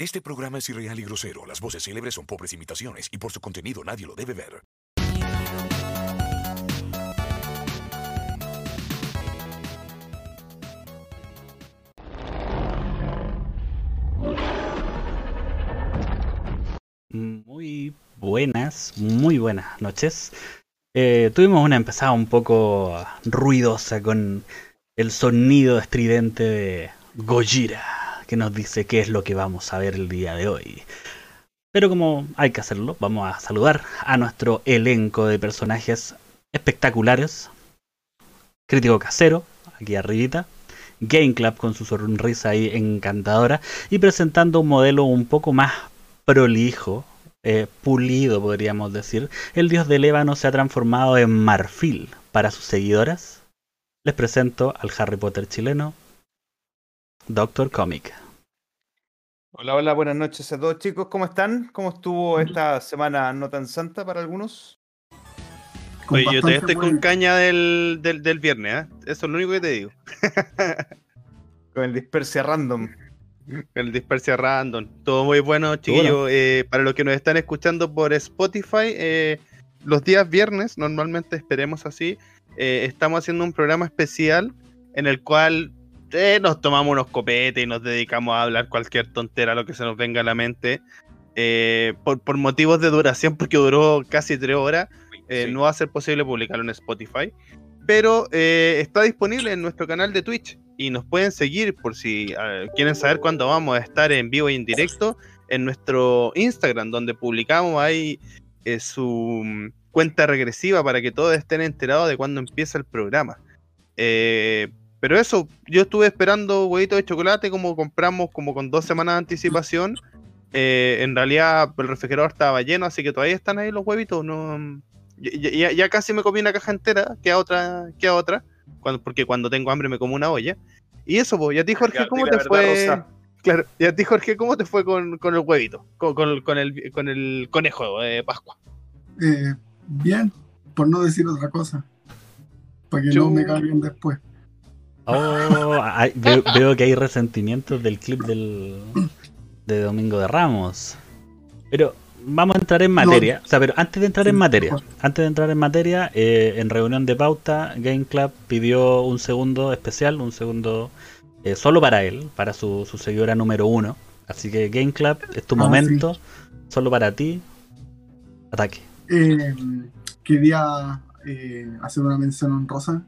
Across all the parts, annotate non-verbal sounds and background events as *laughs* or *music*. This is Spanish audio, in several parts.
Este programa es irreal y grosero. Las voces célebres son pobres imitaciones y por su contenido nadie lo debe ver. Muy buenas, muy buenas noches. Eh, tuvimos una empezada un poco ruidosa con el sonido estridente de Gojira, que nos dice qué es lo que vamos a ver el día de hoy. Pero como hay que hacerlo, vamos a saludar a nuestro elenco de personajes espectaculares. Crítico casero, aquí arribita. Game Club con su sonrisa ahí encantadora y presentando un modelo un poco más prolijo, eh, pulido podríamos decir, el dios del ébano se ha transformado en marfil para sus seguidoras. Les presento al Harry Potter chileno, Doctor Comic. Hola, hola, buenas noches a todos chicos, ¿cómo están? ¿Cómo estuvo esta semana no tan santa para algunos? Oye, yo todavía estoy con caña del, del, del viernes, ¿eh? Eso es lo único que te digo. *laughs* con el dispersia random. El dispersia random. Todo muy bueno, chiquillos. Eh, para los que nos están escuchando por Spotify, eh, los días viernes, normalmente esperemos así, eh, estamos haciendo un programa especial en el cual eh, nos tomamos unos copetes y nos dedicamos a hablar cualquier tontera, lo que se nos venga a la mente. Eh, por, por, motivos de duración, porque duró casi tres horas, eh, sí. no va a ser posible publicarlo en Spotify. Pero está disponible en nuestro canal de Twitch y nos pueden seguir por si uh, quieren saber cuándo vamos a estar en vivo y en directo en nuestro Instagram, donde publicamos ahí eh, su mm, cuenta regresiva para que todos estén enterados de cuándo empieza el programa. Eh, pero eso, yo estuve esperando huevitos de chocolate como compramos como con dos semanas de anticipación. Eh, en realidad el refrigerador estaba lleno, así que todavía están ahí los huevitos. No, ya, ya, ya casi me comí una caja entera, que a otra, que a otra cuando, porque cuando tengo hambre me como una olla. Y eso, pues, y a ti, Jorge, ¿cómo te fue? Rosa. Claro, y a ti, Jorge, ¿cómo te fue con, con el huevito? Con, con, con, el, con el conejo de Pascua. Eh, bien, por no decir otra cosa. Para que Yo... no me carguen después. Oh, hay, veo, veo, que hay resentimientos del clip del, de Domingo de Ramos. Pero vamos a entrar en materia. O sea, pero antes de entrar en materia, antes de entrar en materia, eh, en reunión de pauta, Game Club pidió un segundo especial, un segundo eh, solo para él, para su, su, seguidora número uno. Así que Game Club, es tu ah, momento, sí. solo para ti. Ataque. Eh, quería hacer una mención honrosa.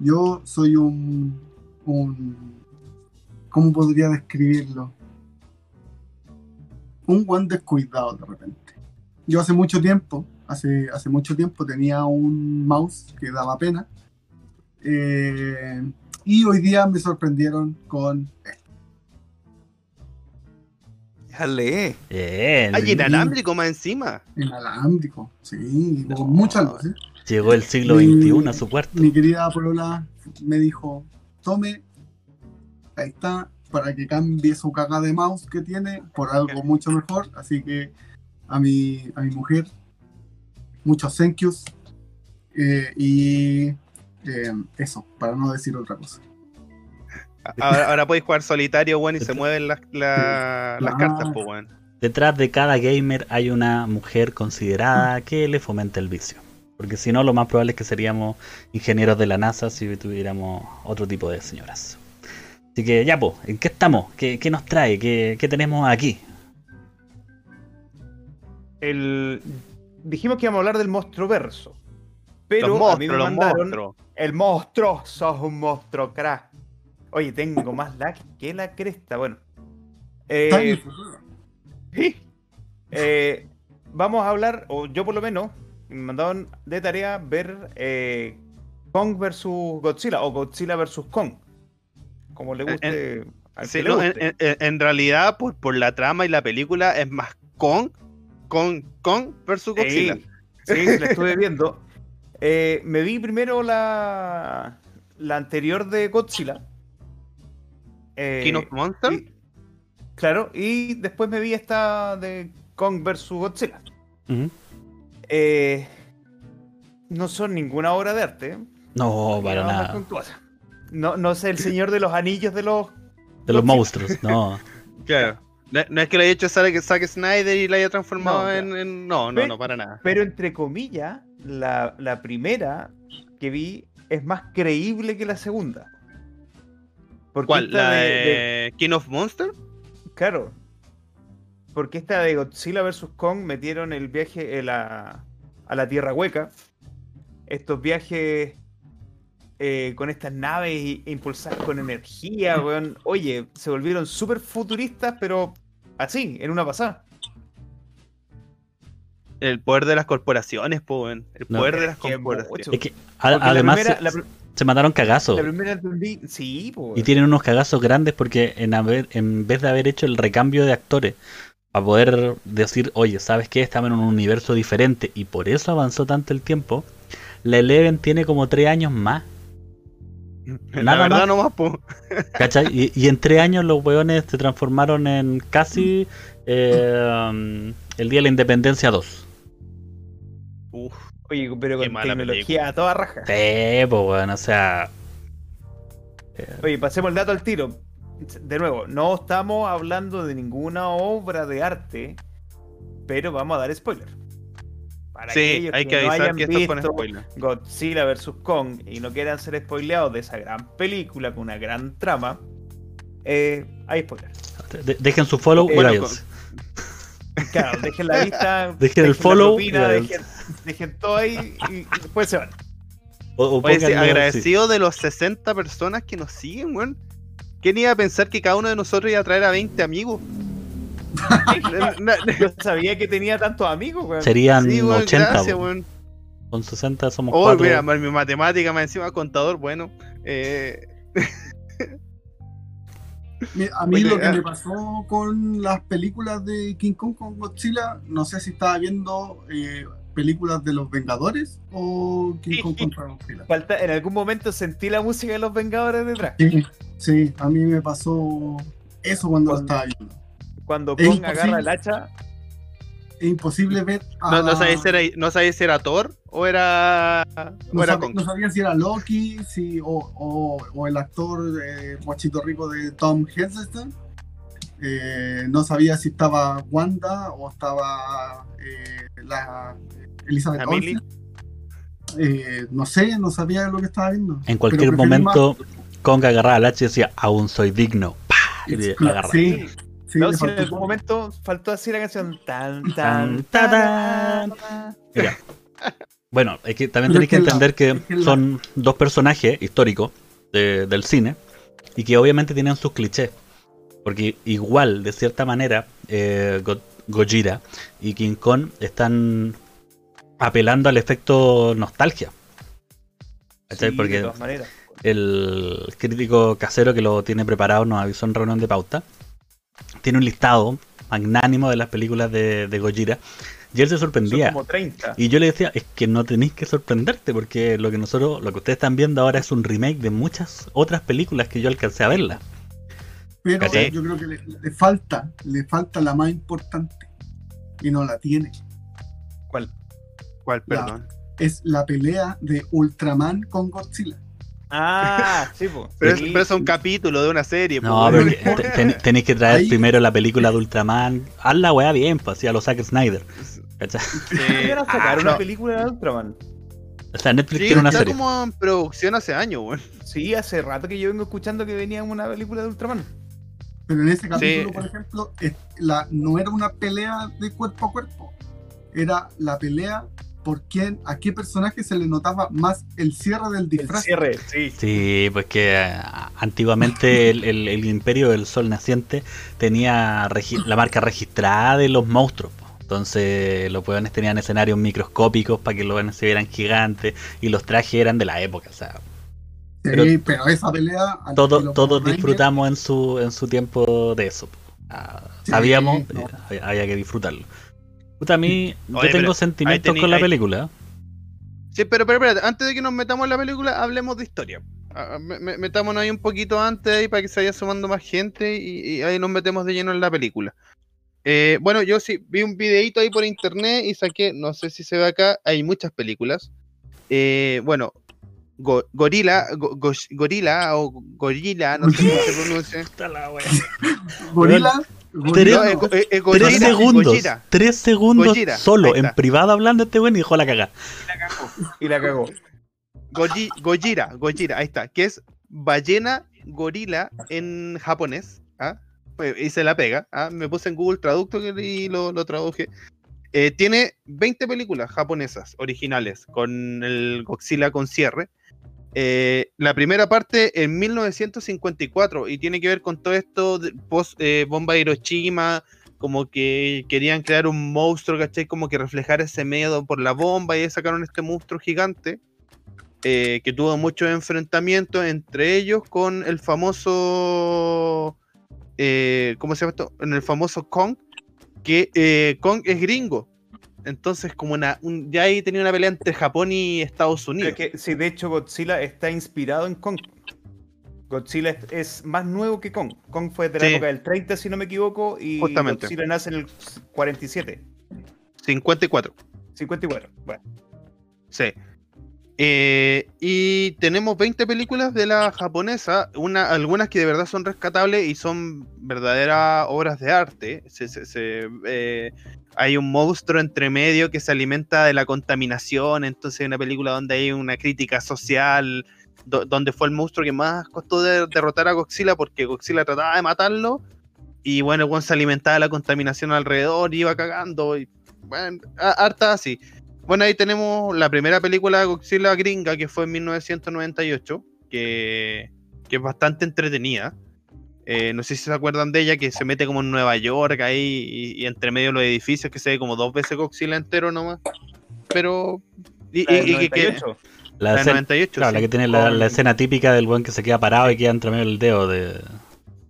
Yo soy un, un. ¿Cómo podría describirlo? un buen descuidado de repente. Yo hace mucho tiempo, hace, hace mucho tiempo tenía un mouse que daba pena. Eh, y hoy día me sorprendieron con esto. Déjale. Bien. Hay inalámbrico más encima. Inalámbrico, sí, no. con mucha luz. ¿eh? Llegó el siglo XXI a su cuarto. Mi querida Polola me dijo, tome, ahí está, para que cambie su caga de mouse que tiene por algo mucho mejor. Así que a mi, a mi mujer, muchos thank yous. Eh, y eh, eso, para no decir otra cosa. Ahora, ahora podéis jugar solitario, bueno, y se mueven las, la, las cartas, pues, bueno. Detrás de cada gamer hay una mujer considerada que le fomenta el vicio. Porque si no, lo más probable es que seríamos ingenieros de la NASA si tuviéramos otro tipo de señoras. Así que ya, pues, ¿en qué estamos? ¿Qué, qué nos trae? ¿Qué, ¿Qué, tenemos aquí? El... Dijimos que íbamos a hablar del monstruo verso. Pero los monstruos, a mí me mandaron monstruos. el monstruo, sos un monstruo, crack. Oye, tengo más lag que la cresta. Bueno. Eh, ¿sí? eh, vamos a hablar, o yo por lo menos, me mandaron de tarea ver eh, Kong versus Godzilla o Godzilla versus Kong como le guste. En, sí, le guste. En, en, en, realidad, por, por la trama y la película, es más Kong, Kong, Kong versus Godzilla. Sí, sí la estuve *laughs* viendo. Eh, me vi primero la, la anterior de Godzilla. Eh, King of Monsters. Y, claro, y después me vi esta de Kong versus Godzilla. Uh -huh. Eh, no son ninguna obra de arte. No, para nada. No, no sé, el señor de los anillos de los. De los monstruos, no. *laughs* claro. No, es que lo haya hecho Zack, Zack Snyder y la haya transformado en, No, no, no, para nada. Pero entre comillas, la, la primera que vi es más creíble que la segunda. ¿Cuál? ¿La de, King of Monsters? Claro. Porque esta de Godzilla vs. Kong metieron el viaje a la Tierra Hueca. Estos viajes eh, con estas naves impulsadas con energía, weón. Oye, se volvieron súper futuristas, pero así, en una pasada. El poder de las corporaciones, po, El poder de las corporaciones. Es que, además, se, mandaron cagazos. sí, Y tienen unos cagazos grandes porque en, en vez de haber hecho el recambio de actores a poder decir, oye, ¿sabes qué? Estamos en un universo diferente y por eso avanzó tanto el tiempo. La Eleven tiene como tres años más. La verdad no más, po. ¿Cachai? Y, en tres años los weones se transformaron en casi eh, el Día de la Independencia 2. Uf. Oye, pero con tecnología a toda raja. Sí, pues bueno, o sea... Eh, Oye, pasemos el dato al tiro de nuevo, no estamos hablando de ninguna obra de arte, pero vamos a dar spoiler. Para sí, hay que, avisar que esto con spoiler. Godzilla vs. Kong y no quieran ser spoileados de esa gran película con una gran trama, eh, hay spoiler. dejen su follow y váyanse. Claro, dejen la vista, *laughs* dejen, el follow, dejen, todo ahí y, después se van. O, agradecido de los 60 personas que nos siguen, weón. ¿Quién iba a pensar que cada uno de nosotros iba a traer a 20 amigos? *laughs* Yo sabía que tenía tantos amigos, weón. Serían 80, Con 60 somos oh, cuatro. mira, mi matemática me encima contador, bueno. Eh... A mí lo que me pasó con las películas de King Kong con Godzilla, no sé si estaba viendo eh, películas de los Vengadores o King Kong contra Godzilla. Falta, en algún momento sentí la música de los Vengadores detrás. Sí, a mí me pasó eso cuando, lo estaba viendo. Cuando Kong agarra el hacha. Es imposible ver. A... No, sabía si era, no si era Thor o era. No, era no sabía si era Loki si, o, o, o el actor eh, guachito rico de Tom Hiddleston. Eh, no sabía si estaba Wanda o estaba eh, la Elizabeth Olsen. Eh, no sé, no sabía lo que estaba viendo. En cualquier momento, Kong agarraba al hacha y decía, aún soy digno. Y sí, sí, no, si en algún momento faltó así la canción tan tan tan, Mira. Bueno, es que también tenéis que entender que son dos personajes históricos del cine y que obviamente tienen sus clichés. Porque igual, de cierta manera, eh, Gojira y King Kong están apelando al efecto nostalgia. Sí, Porque de todas maneras el crítico casero que lo tiene preparado nos avisó en reunión de pauta. Tiene un listado magnánimo de las películas de, de Gojira. Y él se sorprendía. Y yo le decía, es que no tenéis que sorprenderte, porque lo que nosotros, lo que ustedes están viendo ahora es un remake de muchas otras películas que yo alcancé a verla. Pero yo creo que le, falta, le falta la más importante. Y no la tiene. ¿Cuál? ¿Cuál, perdón? es la pelea de Ultraman con Godzilla. Ah, *laughs* sí, pues. Pero, es, un capítulo de una serie. No, pero *laughs* tenéis que traer primero la película de Ultraman. Haz la weá bien, pues, así a los Zack Snyder. ¿Cachai? *laughs* sacar una película de Ultraman. O sea, Netflix tiene una serie. como en producción hace años, weón. Sí, hace rato que yo vengo escuchando que venía una película de Ultraman. Pero en ese capítulo, por ejemplo, la, no era una pelea de cuerpo a cuerpo. Era la pelea por quién, a qué personaje se le notaba más el cierre del disfraz. cierre, sí. Sí, pues que eh, antiguamente *laughs* el, Imperio del Sol Naciente tenía la marca registrada de los monstruos. Entonces los hueones tenían escenarios microscópicos para que los hueones se vieran gigantes y los trajes eran de la época, o sea. Sí, pero, esa pelea. todos disfrutamos en su, en su tiempo de eso. Ah, sabíamos, eh, había que disfrutarlo. Puta, a mí, yo tengo sentimientos con la película. Sí, pero, pero, pero, antes de que nos metamos en la película, hablemos de historia. Ah, metámonos ahí un poquito antes ahí para que se vaya sumando más gente y, ahí nos metemos de lleno en la película. Eh, bueno, yo sí vi un videito ahí por internet y saqué, no sé si se ve acá, hay muchas películas. Eh, bueno, Gorila, Gorila o Gorila, no sé cómo se *laughs* pronuncia. Gorila tres, segundos. Tres segundos solo en privado hablando este weón y dejó la cagada. Y la cagó. Gojira, Gojira, ahí está. Que es ballena gorila en japonés. ¿ah? Pues, y se la pega. ¿ah? Me puse en Google Traductor y lo, lo traduje. Eh, tiene 20 películas japonesas originales con el Godzilla con cierre. Eh, la primera parte en 1954 y tiene que ver con todo esto post eh, bomba de Hiroshima, como que querían crear un monstruo, ¿cachai? Como que reflejar ese miedo por la bomba y sacaron este monstruo gigante que tuvo muchos enfrentamientos entre ellos con el famoso, ¿cómo se llama esto? En el famoso Kong, que eh, Kong es gringo. Entonces, como una. ya ahí tenía una pelea entre Japón y Estados Unidos. Que, sí, de hecho, Godzilla está inspirado en Kong. Godzilla es, más nuevo que Kong. Kong fue de la época del 30, si no me equivoco, y Godzilla nace en el 47. 54. 54, bueno. Sí. Eh, y tenemos 20 películas de la japonesa, una, algunas que de verdad son rescatables y son verdaderas obras de arte. Eh, hay un monstruo entre medio que se alimenta de la contaminación, entonces hay una película donde hay una crítica social, donde fue el monstruo que más costó derrotar a Godzilla porque Godzilla trataba de matarlo y bueno, el se alimentaba de la contaminación alrededor y iba cagando. Y, bueno, harta así. Bueno, ahí tenemos la primera película de Godzilla gringa que fue en 1998, que, que es bastante entretenida. Eh, no sé si se acuerdan de ella, que se mete como en Nueva York ahí y, entre medio de los edificios, que se ve como dos veces Godzilla entero nomás. Pero. Y, la, y, que, la, la 98. Claro, la que tiene la, escena típica del buen que se queda parado y queda entre medio del dedo de.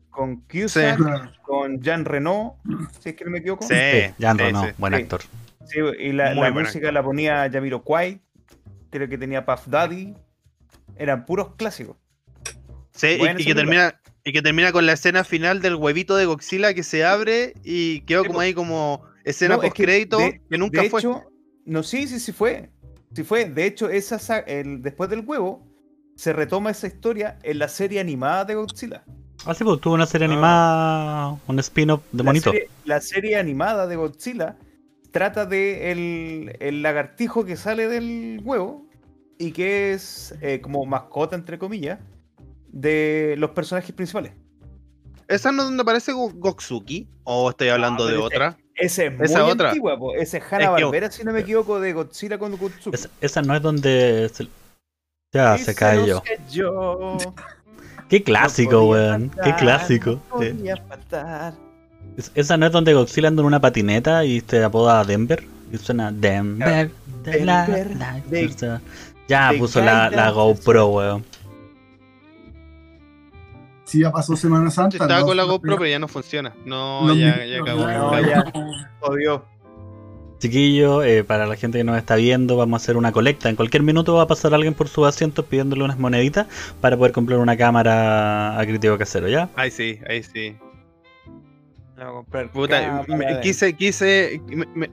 Con Cusack, con Jean Renault, si es que no me equivoco. Sí, Jean Renault, buen actor. Sí, y la, música la ponía Yamiro Kwai, creo que tenía Puff Daddy, eran puros clásicos. Sí, y, que termina, y que termina con la escena final del huevito de Godzilla que se abre y quedó como ahí como escena post crédito que, nunca fue. no, sí, sí, sí fue. Sí fue. De hecho, esa, el, después del huevo, se retoma esa historia en la serie animada de Godzilla. Ah, sí, pues tuvo una serie ah. animada, un spin-off de monito. la serie animada de Godzilla trata de el, lagartijo que sale del huevo y que es eh, como mascota, entre comillas, de los personajes principales. ¿Esa no es donde aparece Goksuki? ¿O estoy hablando de otra? Ese es muy ¿Esa otra? antigua, ese es Hanna Barbera, si no me equivoco, de Godzilla con Goksuki. Esa, no es donde. Ya se cayó. *laughs* Qué clásico, weón. Qué clásico. ¿Esa no es donde Godzilla anda en una patineta y te apoda Denver? Y suena Denver. Denver, ya puso la, la GoPro, weón. Sí, ya pasó Semana Santa. Estaba con la GoPro, pero ya no funciona. No, ya, ya acabó. No, ya. Jodió. Chiquillo, eh, para la gente que nos está viendo, vamos a hacer una colecta. En cualquier minuto va a pasar alguien por su asiento pidiéndole unas moneditas para poder comprar una cámara a crítico casero, ¿ya? Ahí sí, ahí sí. Puta, me, quise, quise,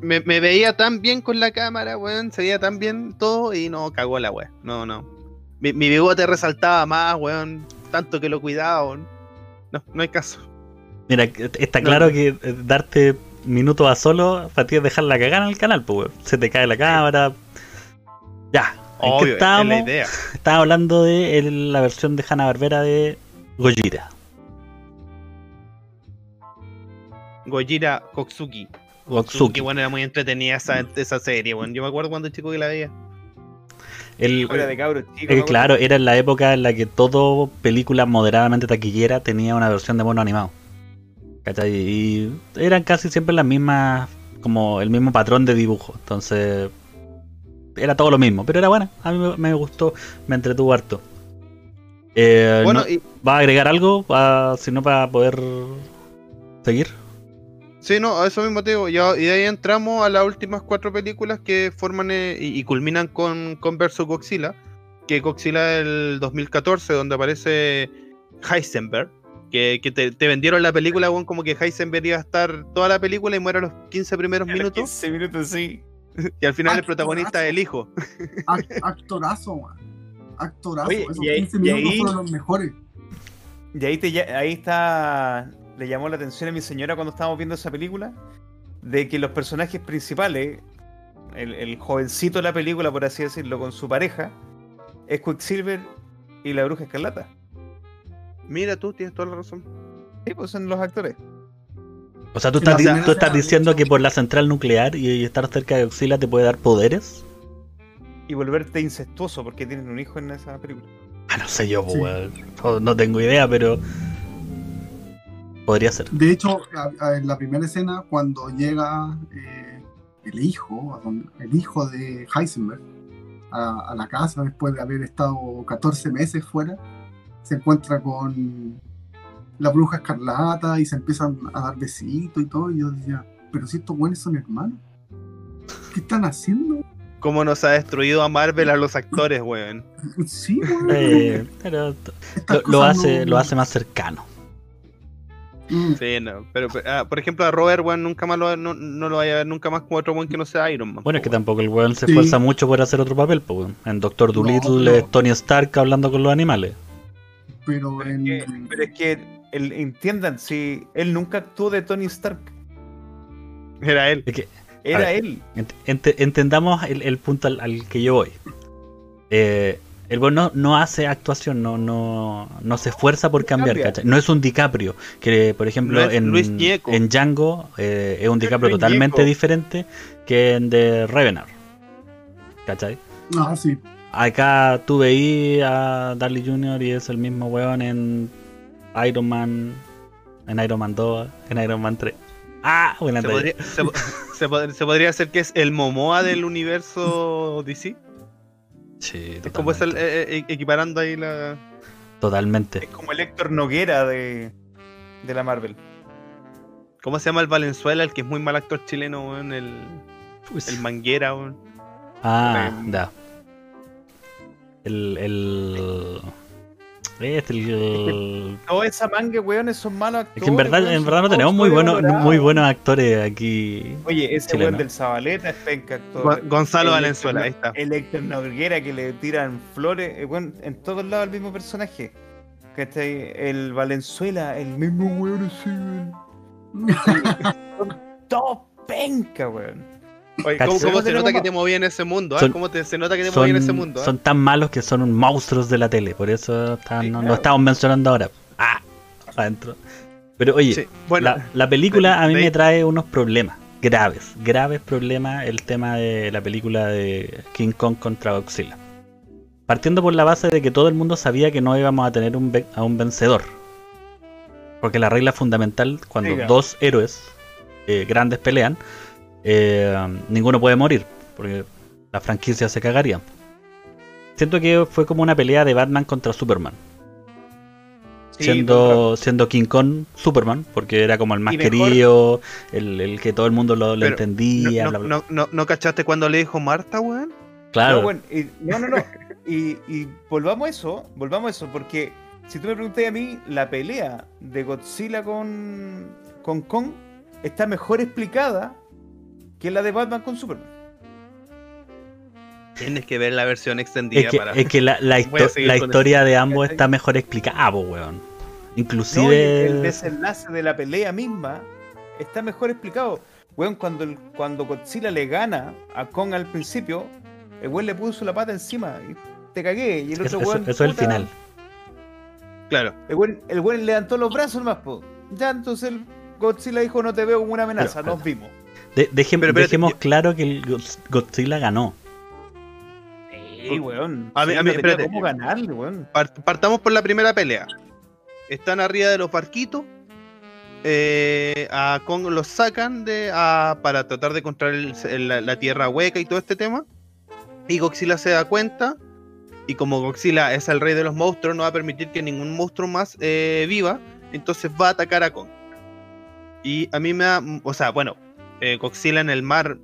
me, veía tan bien con la cámara, weón, se veía tan bien todo y no cagó la weón. No, no. Mi, mi bigote resaltaba más, weón, tanto que lo cuidaba, No, no hay caso. Mira, está claro que eh, darte minutos a solo para ti es dejar la cagada en el canal, pues. Se te cae la cámara. Ya. Obvio, estábamos? la idea. Estaba hablando de la versión de Hanna Barbera de Gojira. Gojira Koksuki. Koksuki, bueno, era muy entretenida esa, esa serie, bueno. Yo me acuerdo cuando chico que la veía. El, de claro, era en la época en la que todo película moderadamente taquillera tenía una versión de mono animado. ¿Cachai? Y eran casi siempre las mismas, como el mismo patrón de dibujo. Entonces, era todo lo mismo, pero era buena. A mí me, gustó, me entretuvo harto. Eh, bueno, ¿Va a agregar algo? si no, para poder seguir. Sí, no, a eso mismo te digo. y de ahí entramos a las últimas cuatro películas que forman eh, y, culminan con, con Versus Godzilla. Que Godzilla del 2014, donde aparece Heisenberg. Que, te, vendieron la película, como que Heisenberg iba a estar toda la película y muere a los 15 primeros minutos. 15 minutos, sí. *laughs* Y al final el protagonista es el hijo. Actorazo, man. Actorazo. Esos 15 minutos fueron los mejores. Y ahí, te, ahí está le llamó la atención a mi señora cuando estábamos viendo esa película, de que los personajes principales, el, jovencito de la película, por así decirlo, con su pareja, es Quicksilver y la bruja escarlata. Mira, tú tienes toda la razón. Sí, pues son los actores. O sea, tú, estás, tú estás diciendo que por la central nuclear y estar cerca de Oxila te puede dar poderes. Y volverte incestuoso porque tienen un hijo en esa película. Ah, no sé yo, pues, no, tengo idea, pero podría ser. De hecho, en la primera escena, cuando llega eh, el hijo, el hijo de Heisenberg, a, la casa después de haber estado 14 meses fuera, se encuentra con la bruja escarlata y se empiezan a dar besitos y todo. Y yo decía, pero si estos buenos son hermanos, ¿qué están haciendo? ¿Cómo nos ha destruido a Marvel a los actores, weón? Sí, weón. Eh, pero lo, hace, lo hace más cercano. Mm. Sí, no. Pero, ah, por ejemplo, a Robert, weón, nunca más lo, no, lo vaya a ver nunca más como otro weón que no sea Iron Man. Bueno, es que tampoco el weón se esfuerza mucho por hacer otro papel, pues, En Doctor Dolittle es Tony Stark hablando con los animales. Pero, pero es que, entiendan, si él nunca actuó de Tony Stark. Era él. Es que, era él. entendamos el, punto al, que yo voy. Eh, el bueno no, hace actuación, no, no, no se esfuerza por cambiar, ¿cachai? No es un DiCaprio, que por ejemplo en, en Django eh, es un DiCaprio totalmente diferente que en The Revenant. ¿Cachai? Ah, sí. Acá tú veías a Darley Jr. y es el mismo weón en Iron Man, en Iron Man 2, en Iron Man 3. Ah, buena ¿Se podría, se, podría hacer que es el Momoa del universo DC? Sí, Es como es el, eh, eh, equiparando ahí la. Totalmente. Es como el Héctor Noguera de, de la Marvel. ¿Cómo se llama el Valenzuela, el que es muy mal actor chileno, El, el Manguera, Ah, da. El, el, este, Toda esa manga, weones, son malos actores. Es que en verdad, en verdad no tenemos muy buenos, muy buenos actores aquí. Oye, ese weón del Zabaleta es penca actor. Gonzalo Valenzuela, ahí está. El Héctor Noguera que le tiran flores. Eh, en todos lados el mismo personaje. El Valenzuela, el mismo weón *laughs* Son todos penca, weón. ¿Cómo, se nota que te moví en ese mundo? Ah? ¿Cómo se nota que te moví en ese mundo? Ah? Son tan malos que son monstruos de la tele, por eso no, estamos mencionando ahora. Ah, adentro. Pero oye, la, película a mí me trae unos problemas graves, graves problemas el tema de la película de King Kong contra Godzilla. Partiendo por la base de que todo el mundo sabía que no íbamos a tener un a un vencedor. Porque la regla fundamental, cuando dos héroes eh, grandes pelean, eh, ninguno puede morir, porque la franquicia se cagaría. Siento que fue como una pelea de Batman contra Superman. siendo, siendo King Kong Superman, porque era como el más querido, el, que todo el mundo lo, entendía. No, no, no, cachaste cuando le dijo Marta, weón? Claro. No, no, no. y, y, volvamos a eso, volvamos a eso, porque si tú me preguntas a mí, la pelea de Godzilla con, con Kong está mejor explicada que la de Batman con Superman. Tienes que ver la versión extendida es que, para. Es que la, la, *laughs* historia de ambos está mejor explicada, weón. Inclusive. el desenlace de la pelea misma está mejor explicado. Weón, cuando, el, cuando Godzilla le gana a Kong al principio, el weón le puso la pata encima y te cagué. Y el otro eso, weón, eso, es el final. Claro. El weón, el weón levantó los brazos más, po. Ya entonces el Godzilla dijo: No te veo como una amenaza, nos vimos dejemos claro que el Godzilla ganó. Sí, weón. A mí, ¿Cómo ganarle, weón? Partamos por la primera pelea. Están arriba de los barquitos. Eh, a Kong los sacan de, para tratar de controlar la, tierra hueca y todo este tema. Y Godzilla se da cuenta. Y como Godzilla es el rey de los monstruos, no va a permitir que ningún monstruo más eh, viva. Entonces va a atacar a Kong. Y a mí me da. O sea, bueno, eh, Godzilla en el mar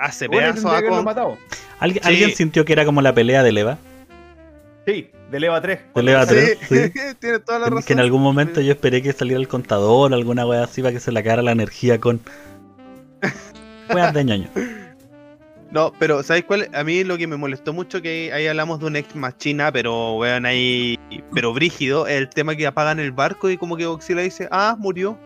hace pedazos a ¿Alguien, ¿Alguien sintió que era como la pelea de Leva? Sí, de Leva 3. De Leva 3, sí. *laughs* Tiene toda la razón. Que en algún momento yo esperé que saliera el contador, alguna wea así, para que se la cara la energía con. *laughs* Weas de ñoño. No, pero ¿sabes cuál? A mí lo que me molestó mucho que ahí hablamos de un ex machina, pero weón ahí, pero brígido, el tema que apagan el barco y como que Godzilla dice, ah, murió.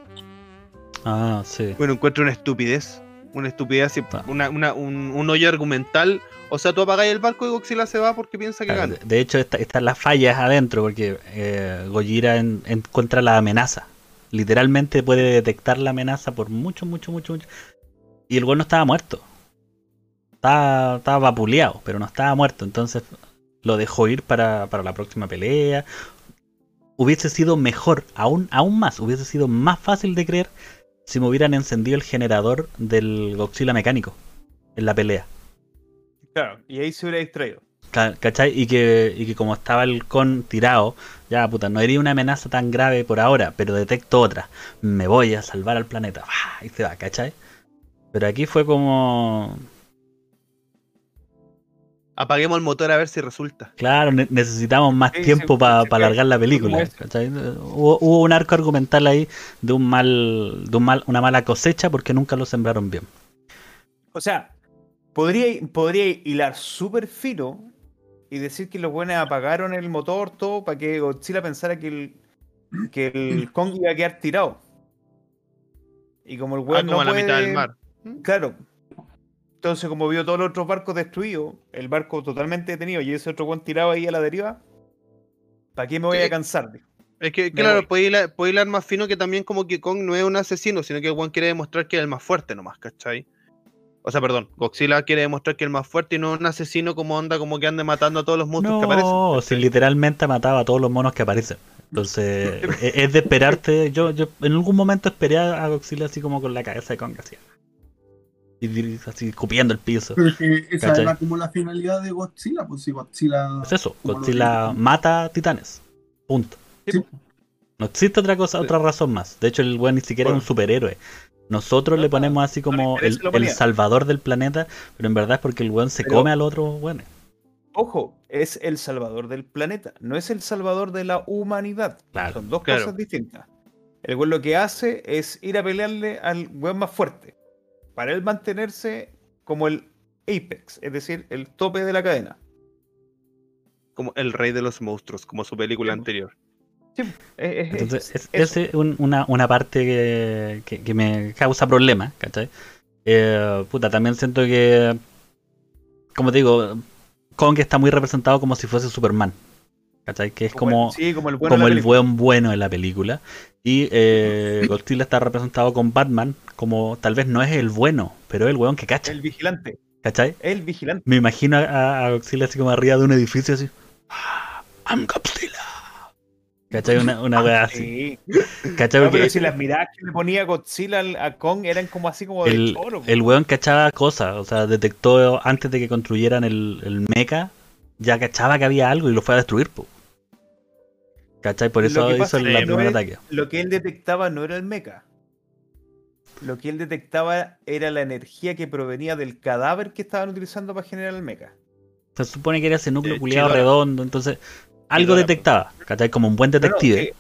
Ah, sí. Bueno, encuentro una estupidez. Una estupidez, ah. una, una, un, un, hoyo argumental. O sea, tú apagas el barco y Godzilla se va porque piensa que gana. De hecho, están las fallas adentro porque eh, Gojira encuentra la amenaza. Literalmente puede detectar la amenaza por mucho, mucho, mucho, mucho. Y el güey no estaba muerto estaba, estaba vapuleado, pero no estaba muerto. Entonces lo dejó ir para, la próxima pelea. Hubiese sido mejor, aún, aún más, hubiese sido más fácil de creer si me hubieran encendido el generador del Godzilla mecánico en la pelea. Claro, y ahí se hubiera distraído. ¿Cachai? Y que, y que como estaba el con tirado, ya puta, no sería una amenaza tan grave por ahora, pero detecto otra. Me voy a salvar al planeta. Y se va, ¿cachai? Pero aquí fue como apaguemos el motor a ver si resulta. Claro, necesitamos más tiempo para alargar la película. Hubo, un arco argumental ahí de un mal, de un mal, una mala cosecha porque nunca lo sembraron bien. O sea, podría, podría hilar súper fino y decir que los buenos apagaron el motor todo para que Godzilla pensara que el, que el Kong iba a quedar tirado. Y como el weón ah, como la mitad del mar. Claro, entonces, como vio todos los otros barcos destruidos, el barco totalmente detenido y ese otro buen tirado ahí a la deriva, ¿para qué me voy a cansar? Es que, claro, puede hilar, más fino que también como que Kong no es un asesino, sino que Juan quiere demostrar que es el más fuerte nomás, ¿cachai? O sea, perdón, Godzilla quiere demostrar que es el más fuerte y no un asesino como onda, como que ande matando a todos los monstruos que aparecen. No, si literalmente mataba a todos los monos que aparecen. Entonces, *laughs* e, es de esperarte. Yo, yo en algún momento esperé a Godzilla así como con la cabeza de Kong, así y así escupiendo el piso. Pero que esa era como la finalidad de Godzilla, pues si Godzilla. Es eso, Godzilla mata titanes. Punto. No existe otra cosa, otra razón más. De hecho, el weón ni siquiera es un superhéroe. Nosotros le ponemos así como el, salvador del planeta, pero en verdad es porque el weón se come al otro weón. Ojo, es el salvador del planeta, no es el salvador de la humanidad. Son dos cosas distintas. El weón lo que hace es ir a pelearle al weón más fuerte para él mantenerse como el apex, es decir, el tope de la cadena. Como el rey de los monstruos, como su película anterior. Sí, Entonces, es, es una, una, parte que, me causa problemas, ¿cachai? Eh, puta, también siento que, como te digo, Kong está muy representado como si fuese Superman. ¿Cachai? Que es como, como el, buen bueno de la película. Y eh, Godzilla está representado con Batman como tal vez no es el bueno, pero es el weón que cacha. El vigilante. ¿Cachai? El vigilante. Me imagino a, Godzilla así como arriba de un edificio así. Ah, I'm Godzilla. ¿Cachai? Una, una wea así. ¿Cachai? pero si las miradas que le ponía Godzilla a Kong eran como así como el, de El weón cachaba cosas, o sea, detectó antes de que construyeran el, el mecha, ya cachaba que había algo y lo fue a destruir, po. ¿Cachai? Por eso hizo el primer ataque. Lo que él detectaba no era el mecha. Lo que él detectaba era la energía que provenía del cadáver que estaban utilizando para generar el mecha. Se supone que era ese núcleo culiado redondo, entonces algo detectaba, ¿cachai? Como un buen detective. Eh,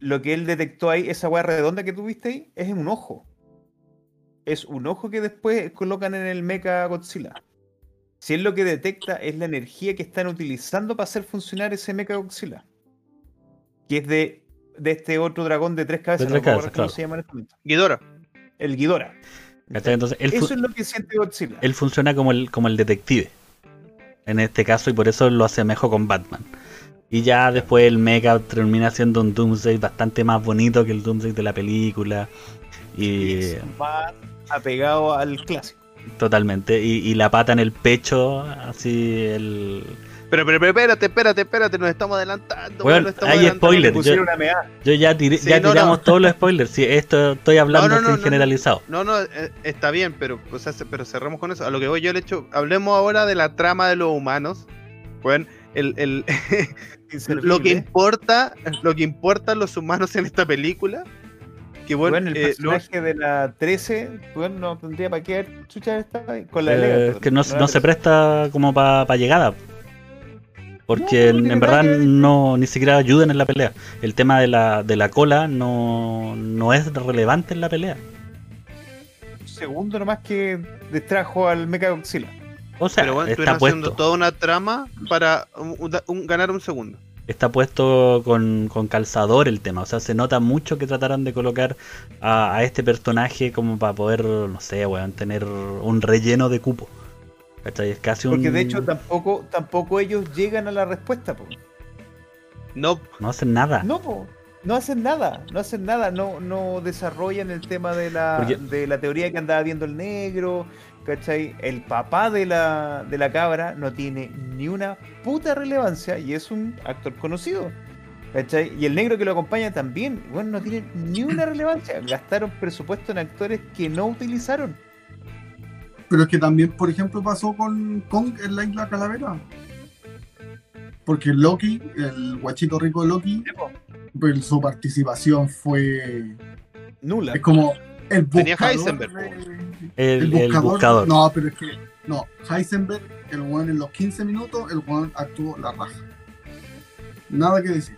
lo que él detectó ahí, esa weá redonda que tuviste ahí, es un ojo. Es un ojo que después colocan en el mecha Godzilla. Si él lo que detecta es la energía que están utilizando para hacer funcionar ese mecha Godzilla que es de, de este otro dragón de tres cabezas. De tres ¿Cómo se llama en este momento? Ghidorah. El Ghidorah. Entonces, eso es lo que siente Godzilla. Él funciona como el, como el detective. En este caso, y por eso lo hace mejor con Batman. Y ya después el Mecha termina siendo un Doomsday bastante más bonito que el Doomsday de la película. Y, más apegado al clásico. Totalmente. Y, y, la pata en el pecho, así el pero, pero, pero, espérate, espérate, espérate, nos estamos adelantando. Bueno, hay spoilers. Yo, ya, ya tiramos todos los spoilers. Si esto estoy hablando sin generalizado. No, no, eh, está bien, pero, o sea, pero cerramos con eso. A lo que voy yo le hecho, hablemos ahora de la trama de los humanos. Bueno, el, el *laughs* lo que importa, lo que importan los humanos en esta película. Que bueno, el eh, personaje de la 13, bueno, no tendría para qué chucha esta con la eh, Que no, no, se presta como para llegada. Porque en, verdad no ni siquiera ayudan en la pelea. El tema de la, de la cola no, no es relevante en la pelea. Un segundo nomás que distrajo al Mecha Godzilla. O sea, Pero bueno, está haciendo toda una trama para ganar un segundo. Está puesto con, calzador el tema, o sea, se nota mucho que trataron de colocar a, este personaje como para poder, no sé, weón, tener un relleno de cupo. Es casi Porque de hecho tampoco, tampoco ellos llegan a la respuesta, po. No. No hacen nada. No, po no hacen nada, no hacen nada, no, no desarrollan el tema de la, de la teoría que andaba viendo el negro, ¿cachai? El papá de la, de la cabra no tiene ni una puta relevancia y es un actor conocido. ¿Cachai? Y el negro que lo acompaña también, bueno, no tiene ni una relevancia. *coughs* Gastaron presupuesto en actores que no utilizaron. Pero es que también, por ejemplo, pasó con Kong en la isla Calavera. Porque Loki, el guachito rico de Loki, pues, su participación fue nula. Es como el buscador. Heisenberg. el, buscador, No, pero es que no, Heisenberg, el one en los 15 minutos, el one actuó la raja. Nada que decir.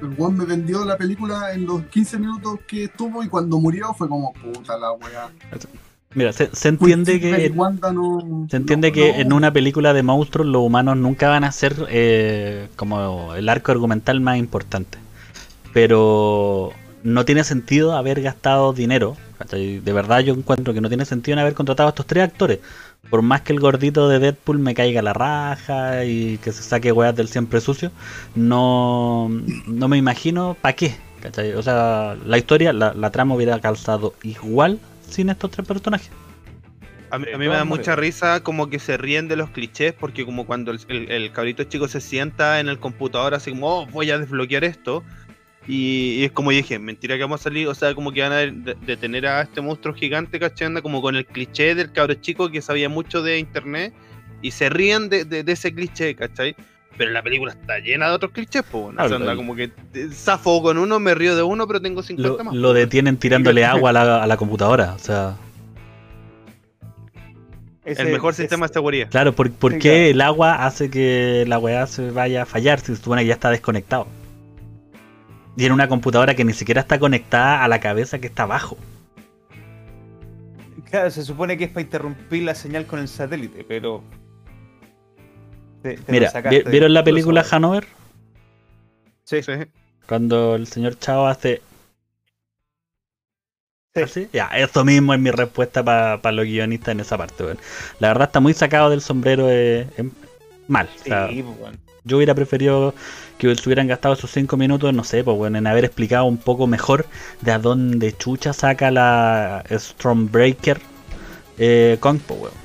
El one me vendió la película en los 15 minutos que estuvo y cuando murió fue como puta la weá. Mira, se, entiende que se entiende que en una película de monstruos los humanos nunca van a ser eh, como el arco argumental más importante pero no tiene sentido haber gastado dinero. De verdad yo encuentro que no tiene sentido en haber contratado a estos tres actores. Por más que el gordito de Deadpool me caiga la raja y que se saque weas del siempre sucio, no, no me imagino para qué. O sea, la historia, la, trama hubiera causado igual sin estos tres personajes. A mí, me da mucha risa como que se ríen de los clichés porque como cuando el, el cabrito chico se sienta en el computador así como, oh, voy a desbloquear esto y, es como dije, mentira que vamos a salir, o sea, como que van a detener a este monstruo gigante, ¿cachai? como con el cliché del cabro chico que sabía mucho de internet y se ríen de, ese cliché, ¿cachai? Pero la película está llena de otros clichés, pues, o sea, como que zafo con uno, me río de uno, pero tengo 50 lo, más. Lo detienen tirándole agua a la, computadora, o sea. el mejor sistema de seguridad. Claro, ¿por, qué el agua hace que la weá se vaya a fallar si se supone que ya está desconectado? Y en una computadora que ni siquiera está conectada a la cabeza que está abajo. Claro, se supone que es para interrumpir la señal con el satélite, pero. Mira, ¿vieron la película Hanover? Sí. sí. Cuando el señor Chao hace. Sí. Ya, eso mismo es mi respuesta para los guionistas en esa parte, La verdad está muy sacado del sombrero eh, mal. Sí, pues, yo hubiera preferido que se hubieran gastado esos 5 minutos, no sé, pues bueno, en haber explicado un poco mejor de a dónde Chucha saca la Stormbreaker eh, Kong, pues weón.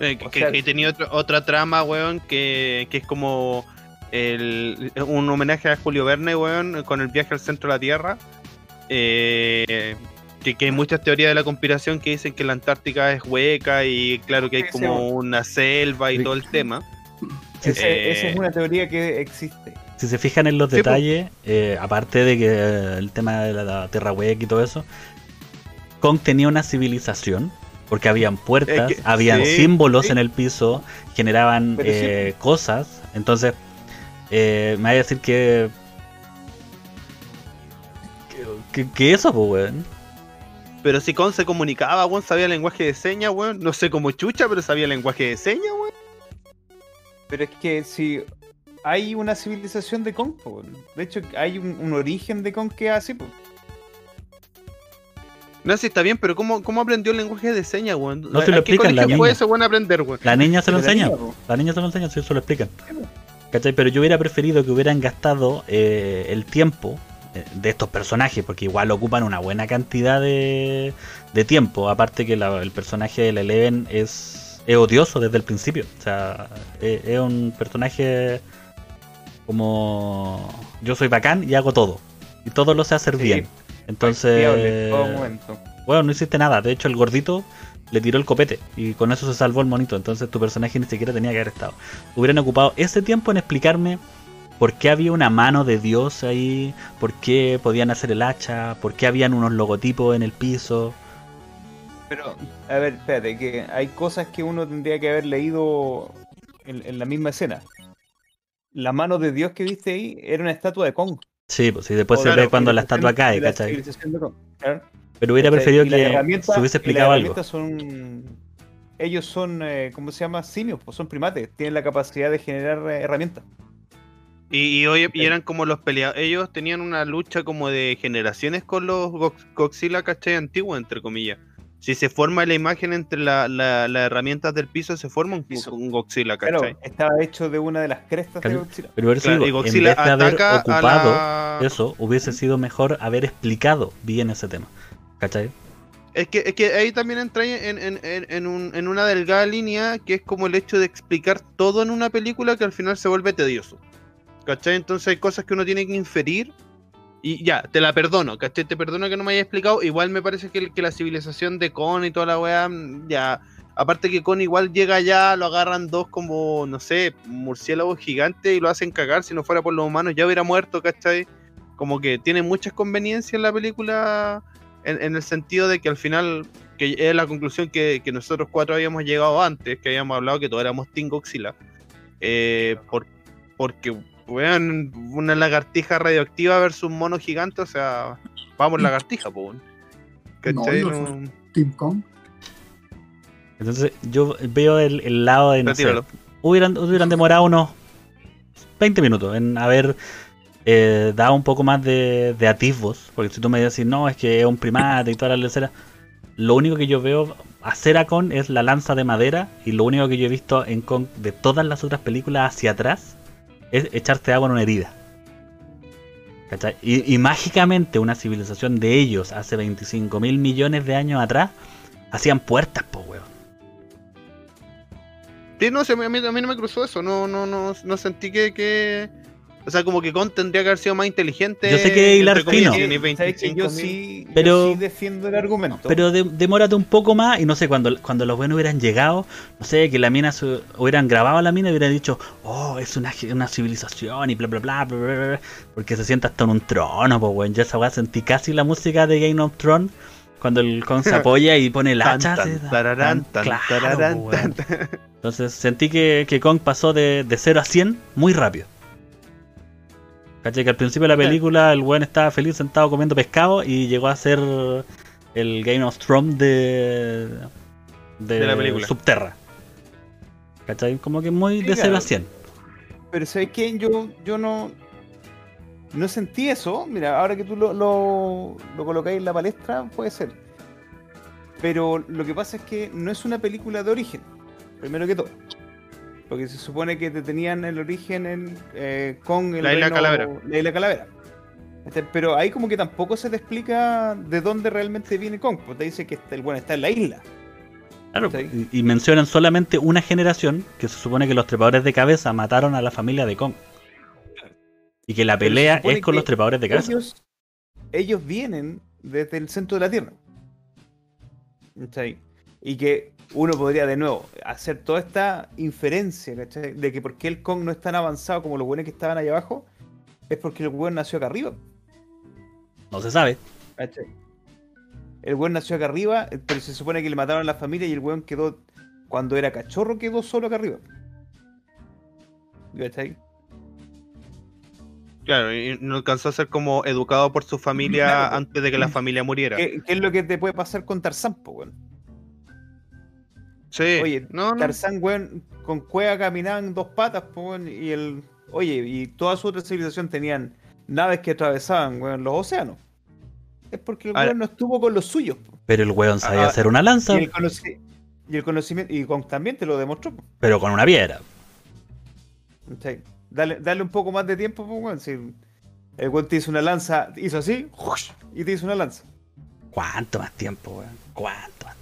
Eh, que, tenía otra trama, weón, que, que es como el, un homenaje a Julio Verne, weón, con el viaje al centro de la Tierra. Eh, que, que, hay muchas teorías de la conspiración que dicen que la Antártica es hueca y claro que hay como una selva y todo el tema. Esa es una teoría que existe. Si se fijan en los detalles, eh, aparte de que eh, el tema de la, Tierra hueca y todo eso, Kong tenía una civilización, porque habían puertas, habían símbolos en el piso, generaban eh, cosas. Entonces, me va a decir que. que, eso, pues, weón. Pero si Kong se comunicaba, weón, sabía lenguaje de señas, weón. No sé cómo chucha, pero sabía lenguaje de señas, weón. Pero es que si hay una civilización de Kong, de hecho hay un, origen de Kong que es así, pues. No, sí, está bien, pero ¿cómo, cómo aprendió el lenguaje de señas, weón? No se lo explican, la niña. puede ese weón aprender, weón? La niña se lo enseña, la niña se lo enseña, sí, se lo explican. ¿Cachai? Pero yo hubiera preferido que hubieran gastado eh, el tiempo eh, de estos personajes, porque igual ocupan una buena cantidad de, de tiempo, aparte que el personaje de la Eleven es es odioso desde el principio. O sea, es, un personaje como yo soy bacán y hago todo. Y todo lo sé hacer bien. Entonces, bueno, no hiciste nada. De hecho, el gordito le tiró el copete y con eso se salvó el monito. Entonces, tu personaje ni siquiera tenía que haber estado. Hubieran ocupado ese tiempo en explicarme por qué había una mano de Dios ahí, por qué podían hacer el hacha, por qué habían unos logotipos en el piso. Pero, a ver, espérate, que hay cosas que uno tendría que haber leído en, la misma escena. La mano de Dios que viste ahí era una estatua de Kong. Sí, pues sí, después se ve cuando la estatua cae, ¿cachai? Pero hubiera preferido que se hubiese explicado algo. Son ellos son, eh, ¿cómo se llama? Simios, pues son primates, tienen la capacidad de generar eh, herramientas. Y, hoy, y eran como los peleadores, ellos tenían una lucha como de generaciones con los Godzilla, ¿cachai? Antiguos, entre comillas. Si se forma la imagen entre las herramientas del piso, se forma un, Godzilla, ¿cachai? Claro, estaba hecho de una de las crestas de Godzilla. Pero y Godzilla en vez de haber ocupado eso, hubiese sido mejor haber explicado bien ese tema, ¿cachai? Es que, es que ahí también entra en, en, en, un, en, una delgada línea que es como el hecho de explicar todo en una película que al final se vuelve tedioso. ¿Cachai? Entonces hay cosas que uno tiene que inferir y ya, te la perdono, ¿cachai? Te perdono que no me haya explicado. Igual me parece que, que la civilización de Con y toda la weá, mm, ya. Aparte que Con igual llega allá, lo agarran dos como, no sé, murciélagos gigantes y lo hacen cagar. Si no fuera por los humanos, ya hubiera muerto, ¿cachai? Como que tiene muchas conveniencias en la película, en, el sentido de que al final, que es la conclusión que, nosotros cuatro habíamos llegado antes, que habíamos hablado que todos éramos Team Godzilla. Eh, por, porque weón, una lagartija radioactiva versus un mono gigante, o sea, vamos lagartija, pues. Team Kong. Entonces, yo veo el, lado de. No hubieran, hubieran demorado unos 20 minutos en haber eh, dado un poco más de, de, atisbos. Porque si tú me dices, no, es que es un primate y toda la lecera. Lo único que yo veo hacer a Kong es la lanza de madera. Y lo único que yo he visto en Kong de todas las otras películas hacia atrás es echarte agua en una herida. Y, mágicamente una civilización de ellos hace 25 mil millones de años atrás hacían puertas, po, weón. Sí, no, a mí, a mí no me cruzó eso, no, no, no, no sentí que, que, o sea, como que Con tendría que haber sido más inteligente. Yo sé que hilar fino. yo sí, pero, defiendo el argumento. Pero demórate un poco más y no sé, cuando, cuando los buenos hubieran llegado, no sé, que la mina hubieran grabado la mina y hubieran dicho, oh, es una, una civilización y bla, bla, bla, bla, bla, porque se sienta hasta en un trono, pues, bueno. Yo esa weá sentí casi la música de Game of Thrones cuando el Con se *laughs* apoya y pone el hacha. Entonces sentí que, que Kong pasó de, de 0 a 100 muy rápido. ¿Cachai? Que al principio de la película el weón estaba feliz sentado comiendo pescado y llegó a ser el Game of Thrones de, de, la película. Subterra. ¿Cachai? Como que muy de 0 a 100. Pero ¿sabes qué? Yo, yo no, no sentí eso. Mira, ahora que tú lo, lo, lo colocáis en la palestra, puede ser. Pero lo que pasa es que no es una película de origen, primero que todo. Porque se supone que te tenían el origen en, eh, con el la isla Calavera. La isla Calavera. Este, pero ahí como que tampoco se te explica de dónde realmente viene Kong. Pues te dice que el bueno está en la isla. Claro, y, mencionan solamente una generación que se supone que los trepadores de cabeza mataron a la familia de Kong. Y que la pelea es con los trepadores de cabeza. Ellos, ellos vienen desde el centro de la Tierra. Y que uno podría de nuevo hacer toda esta inferencia, ¿cachai? De que por qué el Kong no es tan avanzado como los buenos que estaban allá abajo, es porque el weón nació acá arriba. No se sabe. ¿cachai? El weón nació acá arriba, pero se supone que le mataron a la familia y el weón quedó, cuando era cachorro, quedó solo acá arriba. ¿Cachai? Claro, y no alcanzó a ser como educado por su familia antes de que la familia muriera. ¿Qué, es lo que te puede pasar con Tarzán, weón? Sí. Oye, no, Tarzán, weón, con cueva caminaban dos patas, weón, y el. Oye, y toda su otra civilización tenían naves que atravesaban, weón, los océanos. Es porque el weón no estuvo con los suyos. Pero el weón sabía ah, hacer una lanza. Y el, conocimiento. Y con, también te lo demostró. Pero con una piedra. Dale, dale un poco más de tiempo, weón. Si el weón te hizo una lanza, hizo así, y te hizo una lanza. ¿Cuánto más tiempo, weón? ¿Cuánto más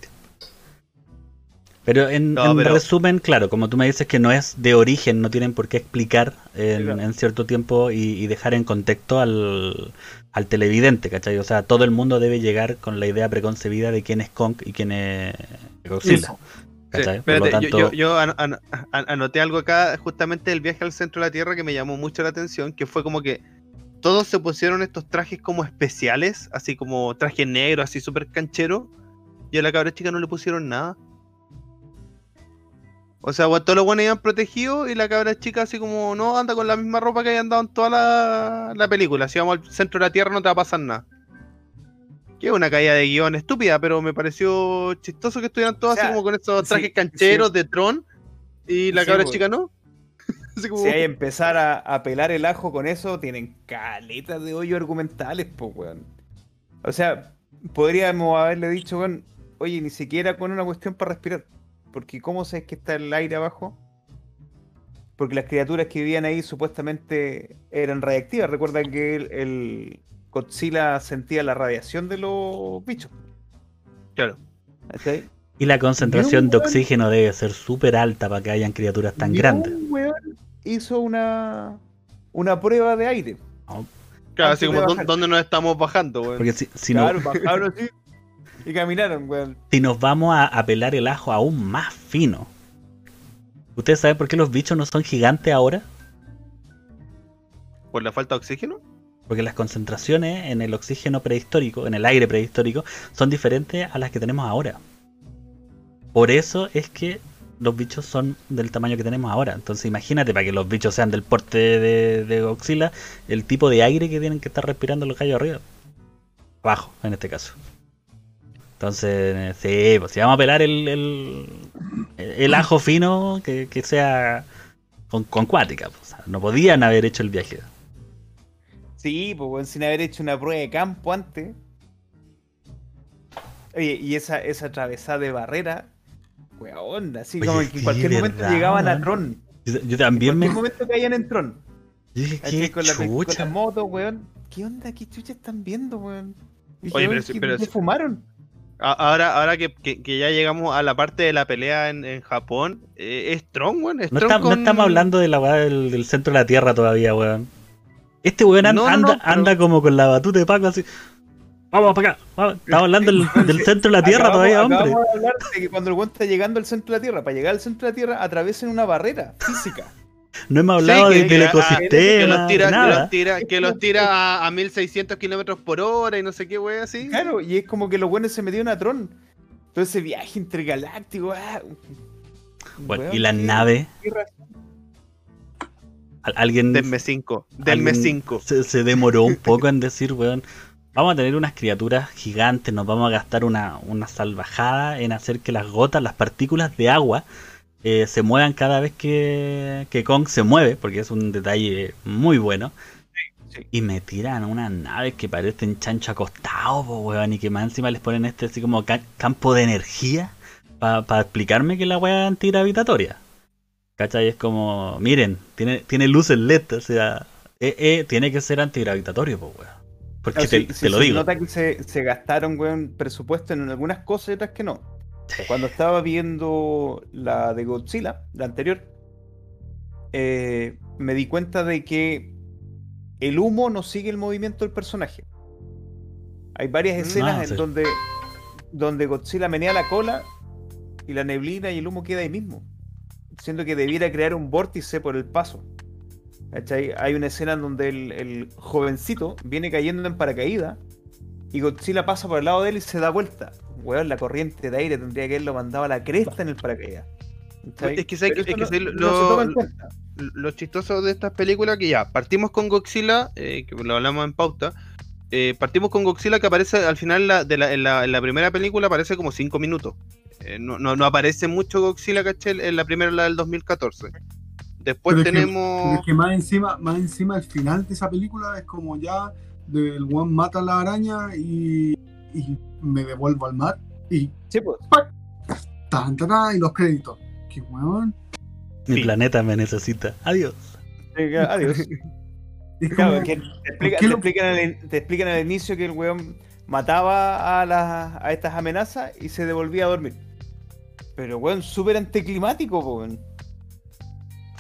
pero en, resumen, claro, como tú me dices que no es de origen, no tienen por qué explicar en, cierto tiempo y, dejar en contexto al, televidente, ¿cachai? O sea, todo el mundo debe llegar con la idea preconcebida de quién es Kong y quién es Godzilla. yo, anoté algo acá, justamente del viaje al centro de la Tierra, que me llamó mucho la atención, que fue como que todos se pusieron estos trajes como especiales, así como traje negro, así súper canchero, y a la cabra chica no le pusieron nada. O sea, todos los buenos iban protegidos y la cabra chica así como, no, anda con la misma ropa que había andado en toda la, película. Si vamos al centro de la Tierra no te va a pasar nada. que es una caída de guion estúpida, pero me pareció chistoso que estuvieran todos así como con esos trajes cancheros de Tron y la cabra chica no. *laughs* Si hay empezar a, pelar el ajo con eso, tienen caletas de hoyo argumentales, pues, weón. O sea, podríamos haberle dicho, weón, oye, ni siquiera con una cuestión para respirar. Porque ¿cómo sabes que está el aire abajo? Porque las criaturas que vivían ahí supuestamente eran radiactivas. Recuerda que el, Godzilla sentía la radiación de los bichos. Claro. Y la concentración de oxígeno debe ser súper alta para que hayan criaturas tan grandes. Un weón hizo una, una prueba de aire. Claro, así como ¿dónde nos estamos bajando, weón. Porque si, no... bajaron *laughs* así y caminaron, weón. Si nos vamos a, a pelar el ajo aún más fino. ¿Ustedes saben por qué los bichos no son gigantes ahora? ¿Por la falta de oxígeno? Porque las concentraciones en el oxígeno prehistórico, en el aire prehistórico, son diferentes a las que tenemos ahora. Por eso es que los bichos son del tamaño que tenemos ahora. Entonces imagínate, para que los bichos sean del porte de, de Godzilla, el tipo de aire que tienen que estar respirando los gallos arriba. Abajo, en este caso. Entonces, sí, pues si vamos a pelar el, el, ajo fino, que, sea con, con cuática. Pues, no podían haber hecho el viaje. Sí, pues sin haber hecho una prueba de campo antes. Oye, y esa, esa atravesada de barrera, weón, así como que en cualquier momento llegaban a Tron. Yo, también en cualquier momento caían en Tron. ¿qué con, la, con la moto, weón. ¿Qué onda? ¿Qué chucha están viendo, weón? Oye, pero, pero, fumaron? Ahora, ahora que, que, ya llegamos a la parte de la pelea en, en Japón, eh, ¿es Tron, weón? no, no, estamos hablando de la del, del centro de la Tierra todavía, weón. Este weón anda, anda como con la batuta de Paco así. Vamos para acá. *laughs* Estamos hablando del, centro de la Tierra todavía, hombre. Vamos a hablar de que cuando el weón está llegando al centro de la Tierra, para llegar al centro de la Tierra, atraviesen una barrera física. No hemos hablado del ecosistema. Que los tira, nada. Que los tira, que los tira a, 1600 kilómetros por hora y no sé qué, wey, así. Claro, y es como que los buenos se metieron a Tron. Todo ese viaje intergaláctico. Ah, bueno, y la nave alguien. Denme 5. Denme 5. Se, demoró un poco en decir, weón. Vamos a tener unas criaturas gigantes, nos vamos a gastar una, salvajada en hacer que las gotas, las partículas de agua, eh, se muevan cada vez que, que Kong se mueve, porque es un detalle muy bueno. Y me tiran una nave que parecen chancho acostado, weón, y que más encima les ponen este así como campo de energía para explicarme que la weá es antigravitatoria. ¿Cachai? Es como, miren, tiene, tiene luces LED, o sea, eh, eh, tiene que ser antigravitatorio, pues, weón. Porque te, lo digo. nota que se, gastaron, weón, presupuesto en algunas cosas y otras que no. Cuando estaba viendo la de Godzilla, la anterior, eh, me di cuenta de que el humo no sigue el movimiento del personaje. Hay varias mm, escenas ah, en donde, donde Godzilla menea la cola y la neblina y el humo queda ahí mismo siento que debiera crear un vórtice por el paso. Hay una escena en donde el, jovencito viene cayendo en paracaídas y Godzilla pasa por el lado de él y se da vuelta. Weón, la corriente de aire tendría que haberlo mandado a la cresta en el paracaídas. Es que, sé, que, lo, lo, chistoso de estas películas que ya partimos con Godzilla, eh, que lo hablamos en pauta. Eh, partimos con Godzilla que aparece al final de la, en, la, primera película, aparece como 5 minutos. Eh, no, no, aparece mucho Godzilla, ¿cachai? En la primera, la del 2014. Después tenemos. que más encima, más encima, el final de esa película es como ya del one mata a la araña y, y me devuelvo al mar. Y. Sí, pues. Tan, y los créditos. Qué weón. Mi planeta me necesita. Adiós. adiós. *laughs* Claro, que te, explican te, explican al, inicio que el weón mataba a, las, a estas amenazas y se devolvía a dormir. Pero, weón, súper anticlimático, weón.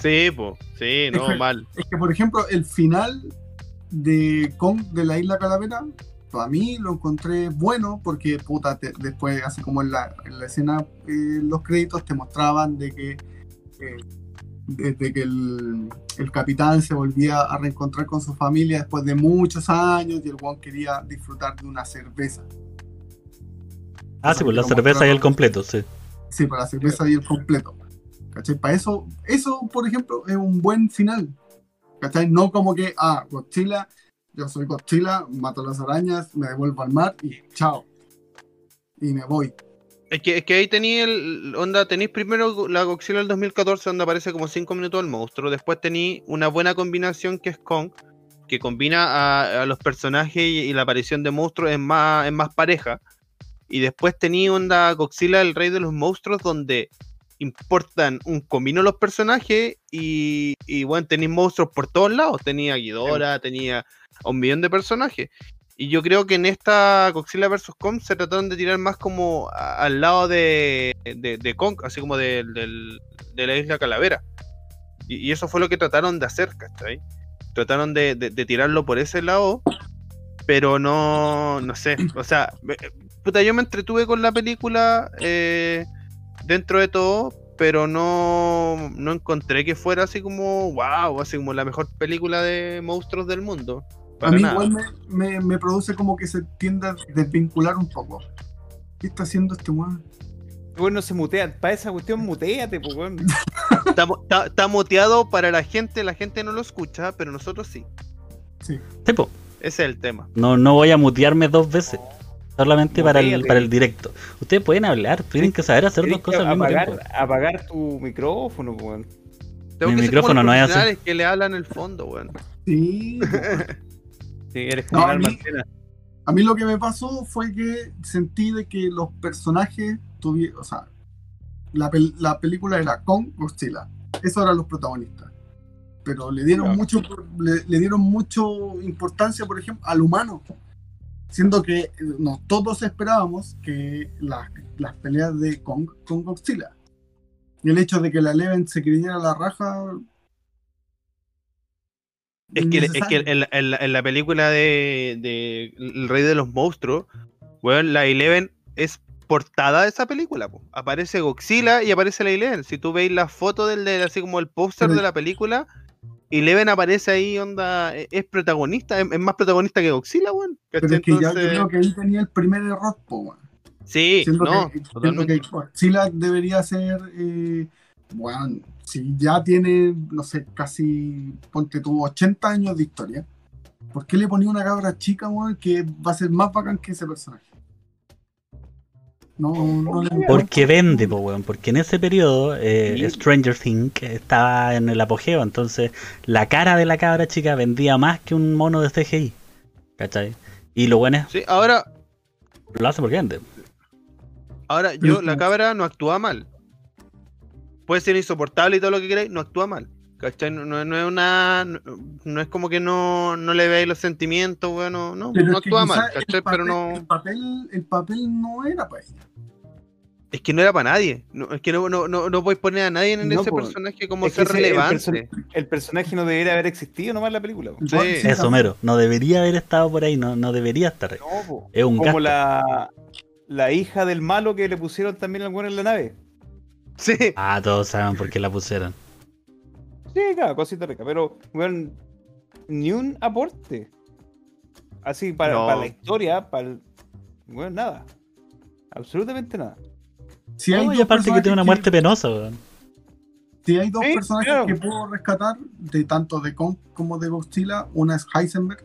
Sí, pues, sí, no, mal. Es que, por ejemplo, el final de Kong de la Isla Calavera, a mí lo encontré bueno porque, puta, después, así como en la, en la escena, eh, los créditos te mostraban de que, eh, desde que el, el, capitán se volvía a reencontrar con su familia después de muchos años y el Juan quería disfrutar de una cerveza. Ah, sí, pues la cerveza y el completo, sí. Sí, para la cerveza y el completo. ¿Cachai? Para eso, eso, por ejemplo, es un buen final. ¿Cachai? No como que, ah, Godzilla Yo soy Godzilla, mato las arañas, me devuelvo al mar y chao. Y me voy. Es que, ahí tenéis el. Onda, tenéis primero la Godzilla del 2014, donde aparece como 5 minutos el monstruo. Después tenéis una buena combinación que es Kong, que combina a, los personajes y, la aparición de monstruos en más, en más pareja. Y después tenéis onda Godzilla, el rey de los monstruos, donde importan un comino los personajes y, y bueno, tenéis monstruos por todos lados. Tenía Ghidorah, tenía un millón de personajes. Y yo creo que en esta Godzilla vs. Kong se trataron de tirar más como al lado de, de, Kong, así como de, de, la isla Calavera. Y, eso fue lo que trataron de hacer, ¿cachai? Trataron de, tirarlo por ese lado, pero no, no sé, o sea, puta, yo me entretuve con la película eh, dentro de todo, pero no, no encontré que fuera así como, wow, así como la mejor película de monstruos del mundo a mí igual me, me, produce como que se tiende a desvincular un poco. ¿Qué está haciendo este weón? Bueno, se mutea. Para esa cuestión, muteate, pues, weón. *laughs* está, muteado para la gente, la gente no lo escucha, pero nosotros sí. Sí. Tipo. Ese es el tema. No, no voy a mutearme dos veces. Solamente para el, para el directo. Ustedes pueden hablar, tienen que saber hacer dos cosas al mismo tiempo. Apagar tu micrófono, weón. Mi micrófono no es así. que le hablan en el fondo, weón. Sí. a, mí, lo que me pasó fue que sentí de que los personajes tuvieron, o sea, la, película era con Godzilla, esos eran los protagonistas. Pero le dieron mucho, le, dieron mucho importancia, por ejemplo, al humano. Siendo que no, todos esperábamos que las, las peleas de Kong con Godzilla. Y el hecho de que la Leven se creyera la raja es que, es que en, la película de, El Rey de los Monstruos, bueno, la Eleven es portada de esa película. Aparece Godzilla y aparece la Eleven. Si tú veis la foto del, así como el póster de la película, Eleven aparece ahí, onda, e, es protagonista, es, más protagonista que Godzilla, weón. Pero es que ya creo que ahí tenía el primer error, po, Sí, no, que, Godzilla debería ser, eh, bueno, si ya tiene, no sé, casi, ponte tuvo 80 años de historia, ¿por qué le ponía una cabra chica, weón, que va a ser más bacán que ese personaje? No, no Porque vende, weón. Porque en ese periodo eh, Stranger Things estaba en el apogeo. Entonces la cara de la cabra chica vendía más que un mono de CGI. ¿Cachai? Y lo bueno es. Sí, ahora. Lo hace porque vende. Ahora, yo, la cabra no actúa mal puede ser insoportable y todo lo que queráis, no actúa mal. ¿Cachai? No, es una. No, es como que no, no le veáis los sentimientos, bueno, no, no actúa mal, ¿cachai? pero no. El papel, el papel no era para ella. Es que no era para nadie. es que no, no, no, no podéis poner a nadie en ese personaje como ser relevante. El, personaje no debería haber existido nomás en la película. Sí. Eso, mero. No debería haber estado por ahí. No, no debería estar ahí. es un Como la, la hija del malo que le pusieron también al bueno en la nave. Sí. Ah, todos saben por qué la pusieron. Sí, claro, cosita rica, pero, bueno, ni un aporte. Así, para, la historia, para el... Bueno, nada. Absolutamente nada. Si hay no, aparte que tiene una muerte penosa, weón. Si hay dos personajes que puedo rescatar, de tanto de Kong como de Godzilla, una es Heisenberg,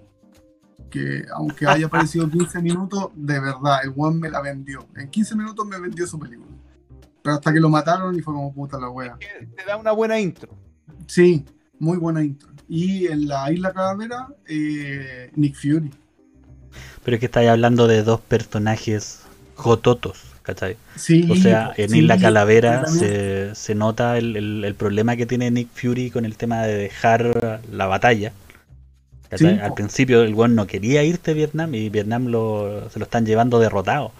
que aunque haya aparecido 15 minutos, de verdad, el one me la vendió. En 15 minutos me vendió su película. Pero hasta que lo mataron y fue como puta la wea. Te da una buena intro. Sí, muy buena intro. Y en la Isla Calavera, eh, Nick Fury. Pero es que estáis hablando de dos personajes jototos, ¿cachai? Sí. O sea, en Isla Calavera se, se, nota el, el, problema que tiene Nick Fury con el tema de dejar la batalla. Al principio el weón no quería irte a Vietnam y Vietnam lo, se lo están llevando derrotado.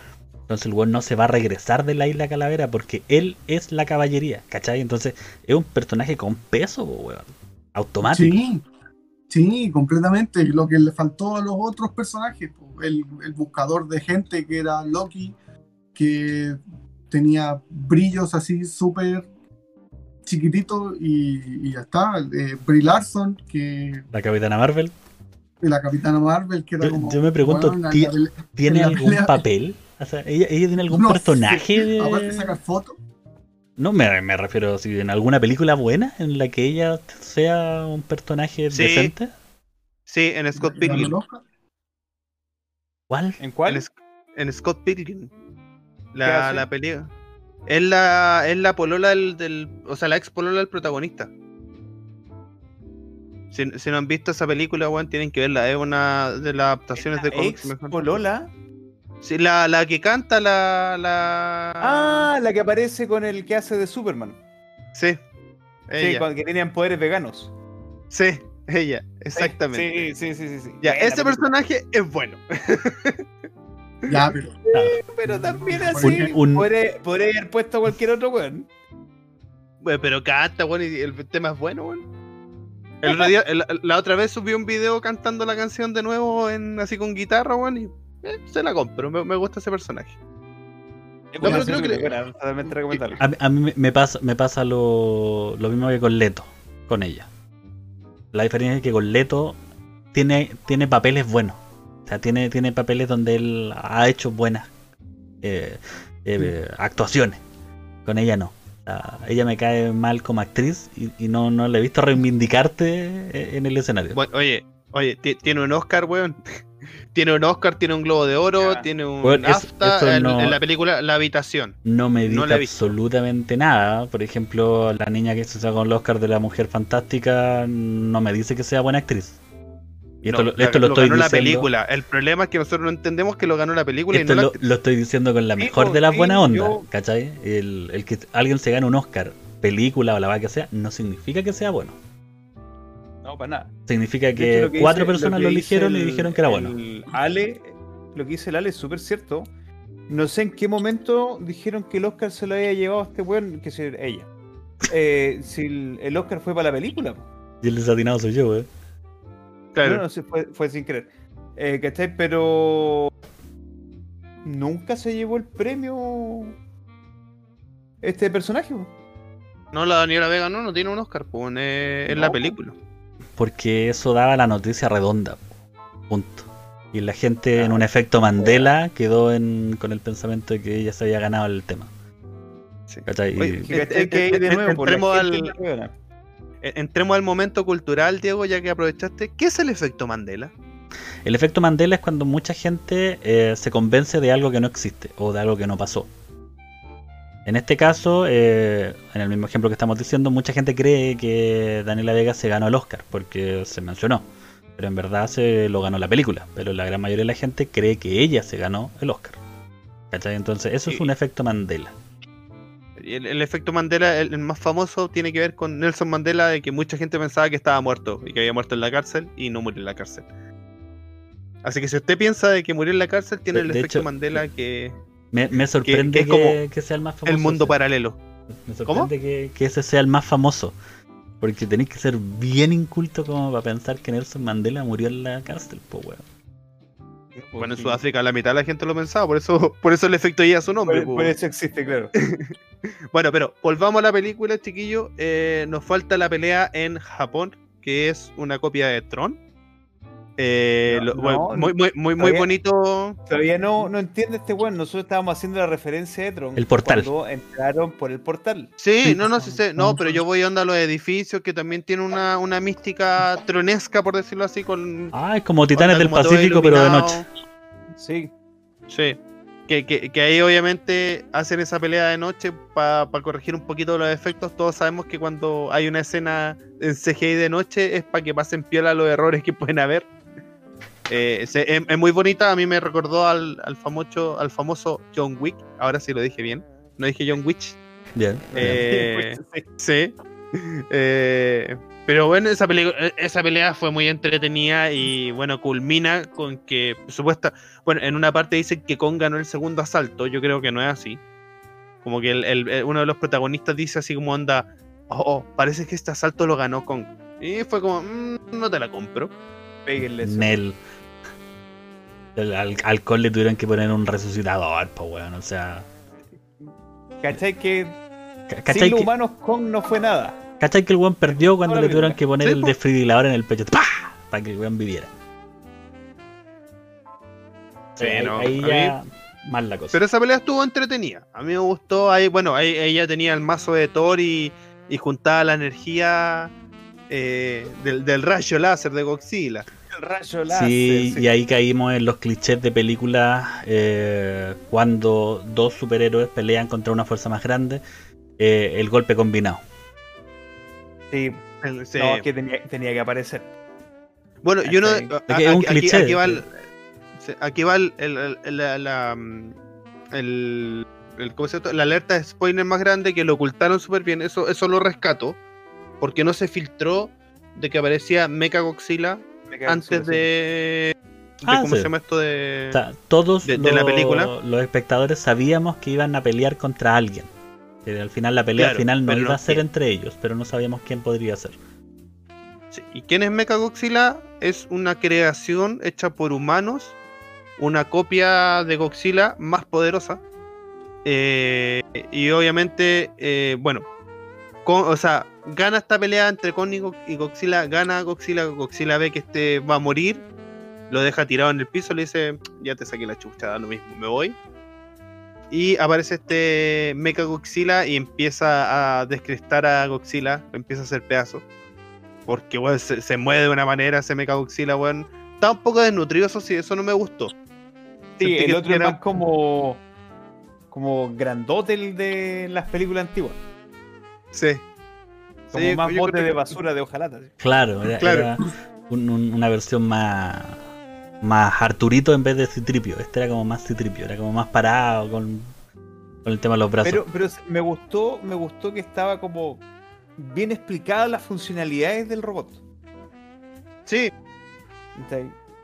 Entonces el weón no se va a regresar de la isla Calavera porque él es la caballería, ¿cachai? Entonces es un personaje con peso, weón. Automático. Sí, sí, completamente. Lo que le faltó a los otros personajes, el, buscador de gente que era Loki, que tenía brillos así súper chiquititos y, ya está. Eh, Brie Larson, que... La capitana Marvel. La capitana Marvel, que era yo, Yo me pregunto, ¿tiene algún papel? *laughs* ¿ella, tiene algún personaje de... sacar fotos. No, me, me, refiero si en alguna película buena en la que ella sea un personaje decente. Sí, en Scott Pilgrim. ¿Cuál? ¿En cuál? En, Scott Pilgrim. La, la pelea. Es la, es la polola del, O sea, la ex polola del protagonista. Si, no han visto esa película, weón, tienen que verla. Es una de las adaptaciones de cómics ¿Ex polola? Sí, la, la que canta la, la. Ah, la que aparece con el que hace de Superman. Sí. Sí, que tenían poderes veganos. Sí, ella, exactamente. Sí, sí, sí, sí. sí. Ya, ese personaje es bueno. ya, *laughs* pero. pero también así. Un, Podría, haber puesto a cualquier otro weón. Bueno, pero canta, weón, y el tema es bueno, weón. El la, otra vez subí un video cantando la canción de nuevo en así con guitarra, weón, y eh, se la compro. Me, me gusta ese personaje. No, pero creo que a, a, mí me pasa, me pasa lo, lo mismo que con Leto, con ella. La diferencia es que con Leto tiene, tiene papeles buenos. O sea, tiene, tiene papeles donde él ha hecho buenas eh, eh, actuaciones. Con ella no. ella me cae mal como actriz y, no, no le he visto reivindicarte en el escenario. oye, oye, tiene un Oscar, weón. Tiene un Oscar, tiene un Globo de Oro, tiene un AFTA en, la película La Habitación. No me dice absolutamente nada. Por ejemplo, la niña que se sacó el Oscar de la Mujer Fantástica no me dice que sea buena actriz. Y esto, lo, estoy ganó diciendo... la película. El problema es que nosotros no entendemos que lo ganó la película. Esto lo, estoy diciendo con la mejor de las buenas ondas, ¿cachai? El, el, que alguien se gane un Oscar, película o la va que sea, no significa que sea bueno. No, para nada. Significa que, cuatro personas lo, eligieron y dijeron que era bueno. Ale, lo que dice el Ale es súper cierto. No sé en qué momento dijeron que el Oscar se lo había llevado a este weón, que es ella. *laughs* Eh, si el, Oscar fue para la película. Y el desatinado soy yo, eh. Claro. No, no, fue, fue sin querer. Eh, ¿Cachai? Pero. Nunca se llevó el premio. Este personaje. No, la Daniela Vega no, no tiene un Oscar, pues, en la película porque eso daba la noticia redonda. Punto. Y la gente en un efecto Mandela quedó con el pensamiento de que ella se había ganado el tema. entremos, al, momento cultural, Diego, ya que aprovechaste. ¿Qué es el efecto Mandela? El efecto Mandela es cuando mucha gente eh, se convence de algo que no existe o de algo que no pasó. En este caso, eh, en el mismo ejemplo que estamos diciendo, mucha gente cree que Daniela Vega se ganó el Oscar porque se mencionó. Pero en verdad se lo ganó la película. Pero la gran mayoría de la gente cree que ella se ganó el Oscar. ¿Cachai? Entonces, eso es un efecto Mandela. El, efecto Mandela, el, más famoso, tiene que ver con Nelson Mandela, de que mucha gente pensaba que estaba muerto y que había muerto en la cárcel y no murió en la cárcel. Así que si usted piensa de que murió en la cárcel, tiene el efecto Mandela que me, sorprende que, sea el más famoso. El mundo paralelo. Me sorprende que, ese sea el más famoso. Porque tenéis que ser bien inculto como para pensar que Nelson Mandela murió en la cárcel, pues weón. Bueno, en Sudáfrica la mitad de la gente lo pensaba, por eso, *laughs* por eso el efecto ya su nombre. Por, eso existe, claro. *laughs* bueno, pero volvamos a la película, chiquillo. Eh, nos falta la pelea en Japón, que es una copia de Tron. Eh, muy, muy, muy, muy bonito. Todavía no, no entiende este weón. Nosotros estábamos haciendo la referencia de Tron. El portal. Cuando entraron por el portal. Sí, no, no, sé, no, pero yo voy a onda a los edificios que también tienen una, una mística tronesca, por decirlo así. con Ah, es como Titanes del Pacífico, pero de noche. Sí. Sí. Que, que, que, ahí obviamente hacen esa pelea de noche para corregir un poquito los efectos. Todos sabemos que cuando hay una escena en CGI de noche es para que pasen piola los errores que pueden haber. Eh, es, muy bonita, a mí me recordó al, famoso, al famoso John Wick, ahora sí lo dije bien, no dije John Wick. Bien. Eh, *laughs* sí. Eh, pero bueno, esa pelea, esa pelea fue muy entretenida y bueno, culmina con que, supuesta, bueno, en una parte dicen que Kong ganó el segundo asalto, yo creo que no es así. Como que el, uno de los protagonistas dice así como onda, oh, oh, parece que este asalto lo ganó Kong. Y fue como, mm, no te la compro. Nel. Al alcohol le tuvieron que poner un resucitador, pues weón, o sea. ¿Cachai que ¿Cachai sin que... humanos Kong no fue nada? ¿Cachai que el weón perdió cuando le tuvieron que poner el desfibrilador en el pecho? ¡Pah! Para que el weón viviera. Sí, ahí, ya mal la cosa. Pero esa pelea estuvo entretenida. A mí me gustó. Ahí, bueno, ahí ella tenía el mazo de Thor y, y juntaba la energía eh, del, del rayo láser de Godzilla. rayo láser. Sí, y ahí caímos en los clichés de películas eh, cuando dos superhéroes pelean contra una fuerza más grande, eh, el golpe combinado. Sí, No, que tenía, que aparecer. Bueno, yo no. Aquí, cliché. Aquí, va el, aquí va el, la, el, la alerta de spoiler más grande que lo ocultaron súper bien. Eso, eso lo rescato. Porque no se filtró de que aparecía Mecha Godzilla antes de. Ah, ¿Cómo se llama esto de.? todos la película. los espectadores sabíamos que iban a pelear contra alguien. Que al final la pelea final no iba a ser entre ellos, pero no sabíamos quién podría ser. ¿Y quién es Mecha Godzilla? Es una creación hecha por humanos, una copia de Godzilla más poderosa. Eh, y obviamente, eh, bueno, o sea, gana esta pelea entre Kong y Godzilla, gana Godzilla, Godzilla ve que este va a morir, lo deja tirado en el piso, le dice, ya te saqué la chucha, da lo mismo, me voy. Y aparece este Mecha Godzilla y empieza a descrestar a Godzilla, empieza a hacer pedazos. Porque, weón, se, mueve de una manera ese Mecha Godzilla, weón. Está un poco desnutrido, eso sí, eso no me gustó. Sí, el otro era más como, como grandote el de las películas antiguas. Sí. Como más bote de basura de hojalata. Claro, era, una versión más más Arturito en vez de Citripio. Este era como más Citripio, era como más parado con, el tema de los brazos. Pero, pero me gustó, me gustó que estaba como bien explicadas las funcionalidades del robot. Sí.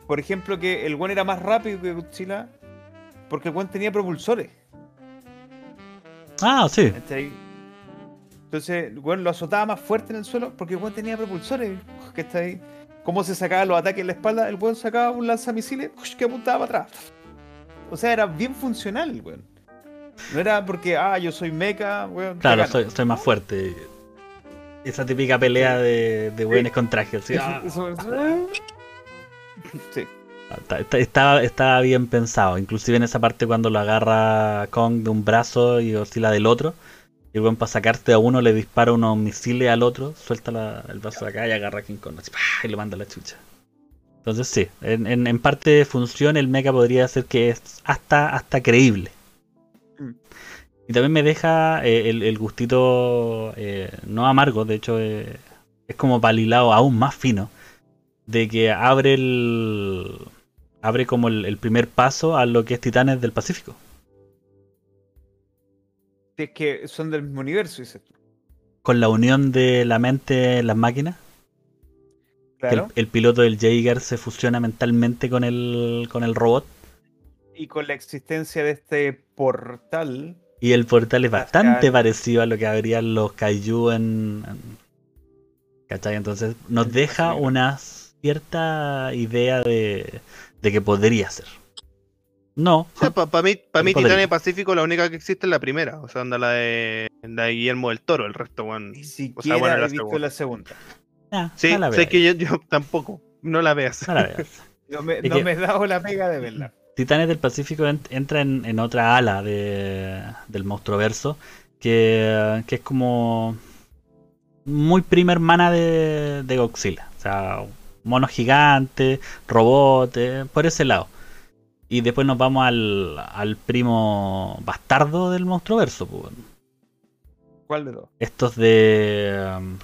Por ejemplo, que el One era más rápido que Godzilla porque el One tenía propulsores. Ah, sí. Entonces, One lo azotaba más fuerte en el suelo porque el One tenía propulsores. Que está ahí cómo se sacaba los ataques en la espalda, el weón sacaba un lanzamisiles que apuntaba para atrás. O sea, era bien funcional el weón. No era porque, ah, yo soy mecha, weón. Claro, soy, más fuerte. Esa típica pelea de, de weones con trajes. ¿sí? Ah. *laughs* sí. Estaba, estaba bien pensado, inclusive en esa parte cuando lo agarra Kong de un brazo y oscila del otro, y bueno, para sacarte a uno le dispara unos misiles al otro, suelta el brazo de acá y agarra a King Kong y lo manda a la chucha. Entonces sí, en, en, parte de función el mecha podría ser que es hasta, hasta creíble. Mm. Y también me deja eh, el, gustito eh, no amargo, de hecho eh, es como palilado aún más fino, de que abre el abre como el primer paso a lo que es Titanes del Pacífico es que son del mismo universo, dices tú. Con la unión de la mente en las máquinas. Claro. El, piloto del Jaeger se fusiona mentalmente con el, con el robot. Y con la existencia de este portal. Y el portal es bastante parecido a lo que habrían los Kaiju en, ¿Cachai? Entonces nos deja una cierta idea de, de que podría ser. No. Para mí, para mí Titania Pacífico la única que existe es la primera. O sea, anda la de, la de Guillermo del Toro. El resto, bueno. Ni siquiera o sea, bueno, he visto la segunda. sí, sé que yo, tampoco. No la veas. No la veas. *laughs* no me, no me he dado la pega de verla. Titanes del Pacífico entra en, otra ala de, del monstruo verso. Que, que es como muy prima hermana de, de Godzilla. O sea, mono gigante, robot, eh, por ese lado. Y después nos vamos al, al primo bastardo del monstruo verso. Pues. ¿Cuál de dos? Estos de. Um,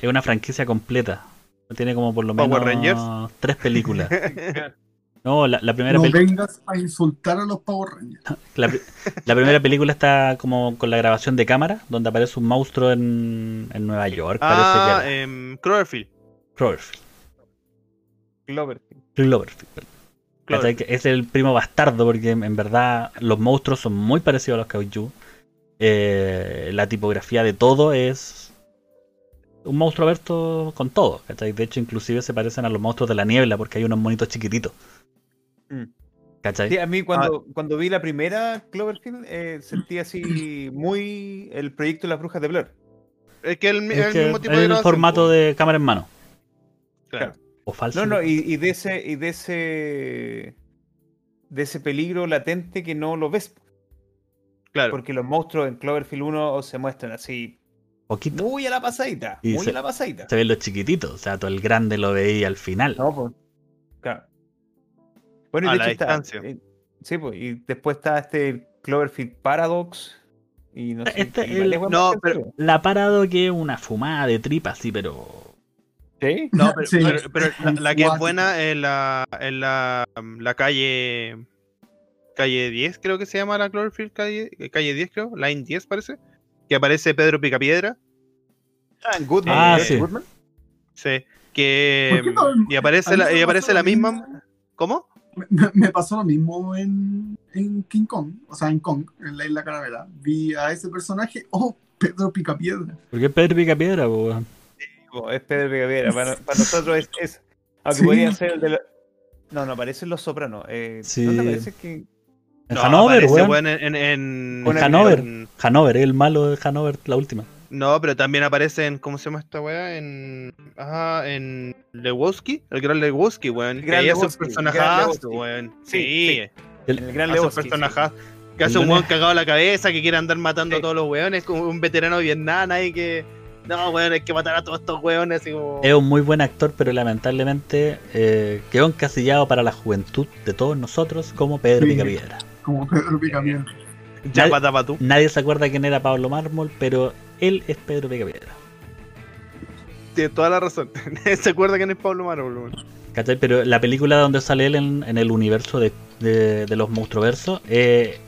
es una franquicia completa. Tiene como por lo menos tres películas. *laughs* No, la, primera película. No vengas a insultar a los Power Rangers. *laughs* La, la, primera película está como con la grabación de cámara, donde aparece un monstruo en, en Nueva York. Ah, en Cloverfield. Cloverfield. Cloverfield. Cloverfield, es el primo bastardo, porque en verdad los monstruos son muy parecidos a los kaiju. Eh, la tipografía de todo es un monstruo abierto con todo. De hecho, inclusive se parecen a los monstruos de la niebla, porque hay unos monitos chiquititos. Mm. ¿Cachai? a mí cuando, ah. cuando vi la primera Cloverfield eh, sentí así muy el proyecto de las brujas de Blur. Es que el, mismo tipo de el formato de cámara en mano. claro. No, no, y, de ese, y de ese de ese peligro latente que no lo ves. Claro. Porque los monstruos en Cloverfield 1 se muestran así Poquito. Muy a la pasadita. muy a la pasadita. Se ven los chiquititos. O sea, todo el grande lo veía al final. No, pues. Claro. Bueno, y a la distancia. Eh, sí, pues. Y después está este Cloverfield Paradox. Y no sé. Este, no, pero la Paradox es una fumada de tripas, sí, pero. *laughs* ¿Sí? No, pero, la, que es buena es la, en la, la calle calle 10, creo que se llama la Cloverfield, calle, calle 10, creo, Line 10 parece, que aparece Pedro Picapiedra. Ah, Goodman. Ah, sí. Sí, que y aparece la, y aparece la misma. ¿Cómo? Me, pasó lo mismo en, en, King Kong, o sea, en Kong, en la isla Caravela. Vi a ese personaje, oh, Pedro Picapiedra. ¿Por qué Pedro Picapiedra, weón? Es Pedro Picapiedra. Para, para nosotros es, es *laughs* aunque podría ser el de la... No, no, aparece en Los Sopranos. Eh, sí. ¿No te parece que en Hanover, weón. En, en, Hanover. Hanover, el malo de Hanover, la última. No, pero también aparece en. ¿Cómo se llama esta weá? En. Ajá, en Lewowski. El gran Lewowski, weón. Que ahí hace un personajazo, weón. Sí. El, gran Lewowski. Que hace un weón cagado a la cabeza, que quiere andar matando a todos los weones, como un veterano de Vietnam ahí que. No, weón, hay que matar a todos estos weones. Es un muy buen actor, pero lamentablemente eh, quedó encasillado para la juventud de todos nosotros como Pedro Picapiedra como Pedro Picapiedra. Ya nadie, tú. nadie se acuerda quién era Pablo Mármol, pero él es Pedro Picapiedra. Tiene toda la razón. *laughs* se acuerda quién es Pablo Mármol. ¿Cachai? Pero la película donde sale él en, el universo de, de, los monstruoversos eh,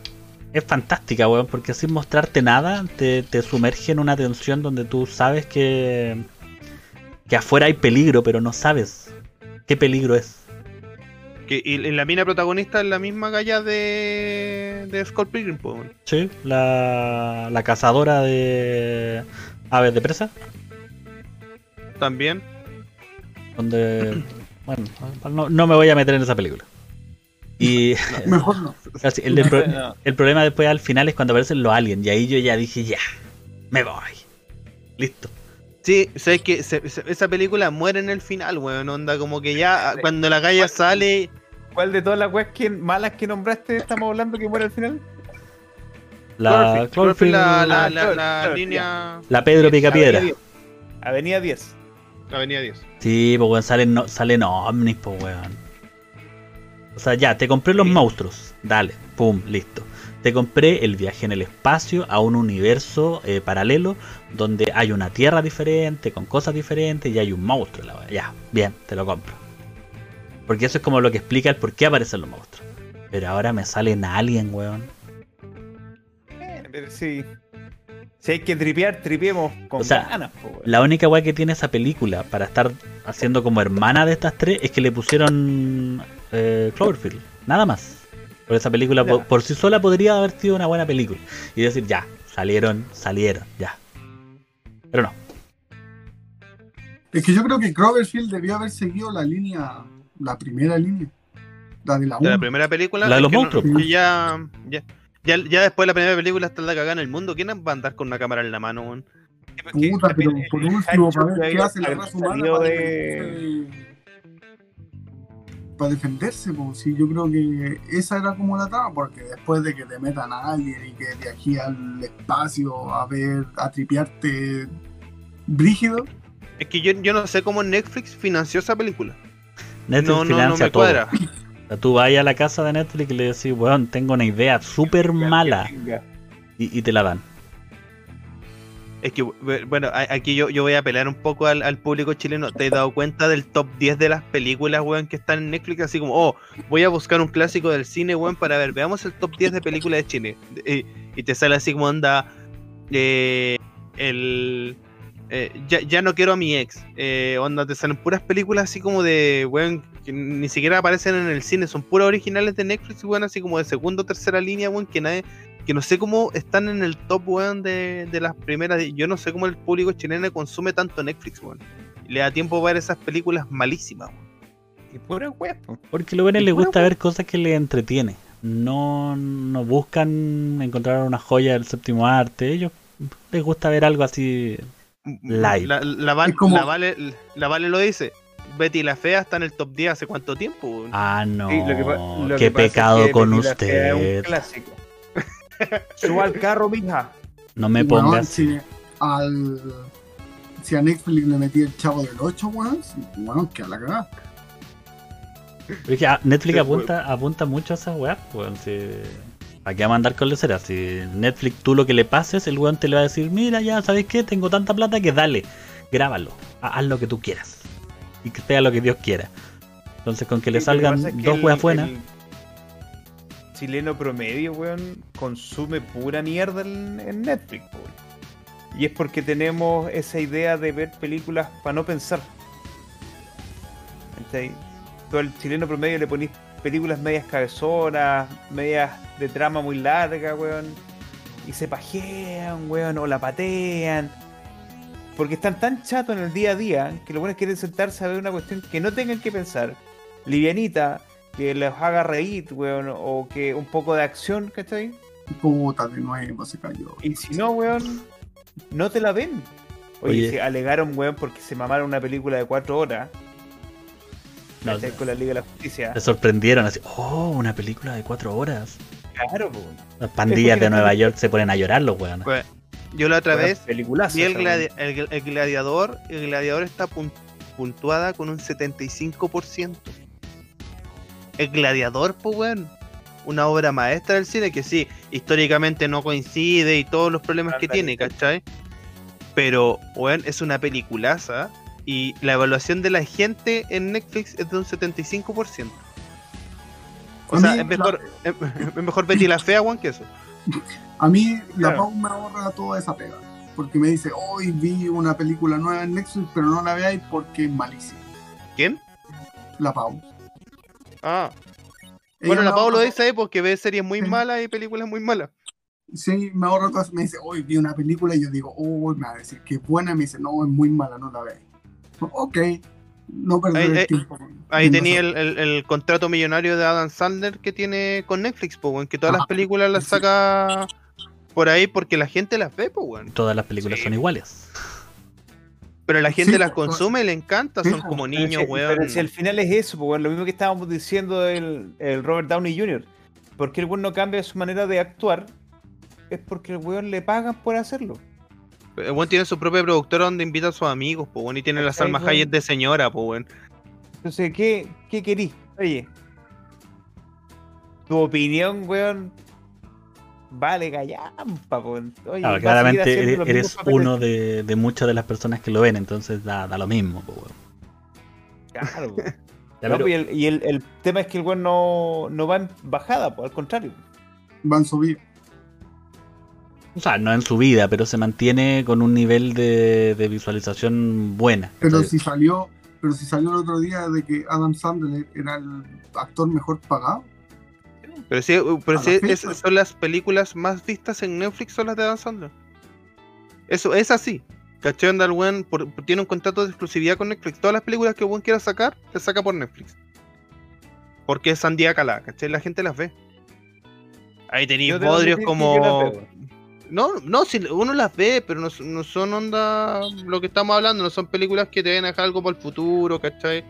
es fantástica, weón, porque sin mostrarte nada te, te sumerge en una tensión donde tú sabes que, que afuera hay peligro, pero no sabes qué peligro es. Que, y la mina protagonista es la misma galla de, de Scott Pilgrim, Sí, la, la cazadora de aves de presa. También. Donde. *clears throat* bueno, no, no, me voy a meter en esa película. Y. *laughs* *laughs* mejor no. el, *laughs* el, problema después al final es cuando aparecen los aliens. Y ahí yo ya dije, ya, me voy. Listo. Sí, sabes que esa película muere en el final, weón. Onda, como que ya cuando la calle sale. ¿Cuál de todas las weas malas que nombraste estamos hablando que muere al final? La Cloverfield, la, la, la, línea. La Pedro Picapiedra. Avenida 10. Avenida 10. Sí, pues weón, salen, no, salen ovnis, pues weón. O sea, ya, te compré los monstruos. Dale, pum, listo te compré el viaje en el espacio a un universo eh, paralelo donde hay una tierra diferente, con cosas diferentes y hay un monstruo. Ya, bien, te lo compro. Porque eso es como lo que explica el por qué aparecen los monstruos. Pero ahora me salen alien, weón. Eh, sí. Si hay que tripear, tripiemos con ganas, La única weá que tiene esa película para estar haciendo como hermana de estas tres es que le pusieron eh, Cloverfield. Nada más. Por esa película por, sí sola podría haber sido una buena película. Y decir, ya, salieron, salieron, ya. Pero no. Es que yo creo que Cloverfield debió haber seguido la línea, la primera línea. La de la, de la primera película. La de los monstruos. ya, ya, ya, después de la primera película está la cagada en el mundo. ¿Quién va a andar con una cámara en la mano, man? Puta, pero por último, para ver qué hace la raza humana. De para defenderse, pues sí, yo creo que esa era como la trama, porque después de que te metan a alguien y que viajes al espacio a ver, a tripearte brígido. Es que yo, yo no sé cómo Netflix financió esa película. Netflix no, no, no me cuadra. O sea, tú vas a la casa de Netflix y le decís, weón, tengo una idea súper mala. Y, y te la dan. Es que, bueno, aquí yo, yo voy a apelar un poco al, público chileno. ¿Te has dado cuenta del top 10 de las películas, weón, que están en Netflix? Así como, oh, voy a buscar un clásico del cine, weón, para ver, veamos el top 10 de películas de Chile. Y, te sale así como anda, eh, el... Eh, ya, no quiero a mi ex. Eh, onda, te salen puras películas así como de, weón, que ni siquiera aparecen en el cine, son puras originales de Netflix, weón, así como de segunda o tercera línea, weón, que nadie, que no sé cómo están en el top, weón, de, de las primeras. Yo no sé cómo el público chileno consume tanto Netflix, weón. Le da tiempo a ver esas películas malísimas, weón. Y pura Porque a los buenos les gusta ver cosas que les entretiene. No, no buscan encontrar una joya del séptimo arte. Ellos les gusta ver algo así live. La, la, vale, la Vale lo dice. Betty la Fea está en el top 10 hace cuánto tiempo. Ah, no. Qué pecado con usted. Suba al carro, mija. No me pongas. si, al. Si a Netflix le metía el chavo del 8, weón, bueno, que a la cagada. Que Netflix apunta, apunta mucho a esa weá, weón. Si... ¿A qué va a mandar con lecera? Si Netflix tú lo que le pases, el weón te le va a decir, mira ya, ¿sabes qué? Tengo tanta plata que dale, grábalo, haz lo que tú quieras. Y que sea lo que Dios quiera. Entonces con que le salgan dos weas buenas. Chileno promedio, weón, consume pura mierda en, Netflix, weón. Y es porque tenemos esa idea de ver películas para no pensar. Todo el chileno promedio le ponís películas medias cabezonas, medias de trama muy larga, weón. Y se pajean, weón, o la patean. Porque están tan chatos en el día a día que lo bueno es quieren sentarse a ver una cuestión que no tengan que pensar. Livianita, que les haga reír, weón, o que un poco de acción, ¿cachai? Puta, de nuevo se cayó. Y si no, weón, no te la ven. Oye, Se alegaron, weón, porque se mamaron una película de cuatro horas no, con la Liga de la Justicia. Se sorprendieron así, oh, una película de cuatro horas. Claro, pues. Las pandillas de Nueva York se ponen a llorar los weones. Pues, yo la otra vez vi el, gladiador, el gladiador está puntuada con un 75%. El gladiador, pues weón. Una obra maestra del cine que sí, históricamente no coincide y todos los problemas que tiene, ¿cachai? Pero, weón, es una peliculaza y la evaluación de la gente en Netflix es de un 75%. O sea, es mejor, es mejor Betty la Fea, Juan, que eso. *laughs* A mí la Pau me ahorra toda esa pega. Porque me dice, hoy vi una película nueva en Netflix, pero no la veáis porque es malísima. ¿Quién? La Pau. Ah. bueno, la Pau lo dice ahí porque ve series muy malas y películas muy malas. Sí, me ahorra cosas. Me dice, hoy vi una película y yo digo, oh, me va a decir que es buena. Me dice, no, es muy mala, no la veáis ok, no perder el tiempo. Ahí tenía el, contrato millonario de Adam Sandler que tiene con Netflix, pues, en que todas las películas las saca por ahí porque la gente las ve, pues, Todas las películas son iguales. Pero la gente las consume y le encanta, son como niños, weón. Pero si al final es eso, pues, lo mismo que estábamos diciendo del el Robert Downey Jr. Porque el weón no cambia su manera de actuar, es porque el weón le pagan por hacerlo. El buen tiene su propia productora donde invita a sus amigos, pues bueno, y tiene las almas Hayes de señora, pues bueno. Entonces, ¿qué, qué querís? Oye, tu opinión, weón, vale gallampa, pues. Oye, claramente eres, uno de, de, muchas de las personas que lo ven, entonces da, da lo mismo, weón. Claro, *laughs* y, el, y el, el, tema es que el weón no, no va en bajada, pues al contrario. Va en subida. O sea, no en su vida, pero se mantiene con un nivel de, visualización buena. Pero si salió, pero si salió el otro día de que Adam Sandler era el actor mejor pagado. Pero sí, pero sí son las películas más vistas en Netflix son las de Adam Sandler. Eso es así. ¿Cachai? Andal tiene un contrato de exclusividad con Netflix. Todas las películas que One quiera sacar, se saca por Netflix. Porque es Sandía Calá, ¿cachai? La gente las ve. Ahí tenéis bodrios como. No, no, si uno las ve, pero no, son onda lo que estamos hablando, no son películas que te ven a dejar algo para el futuro, ¿cachai?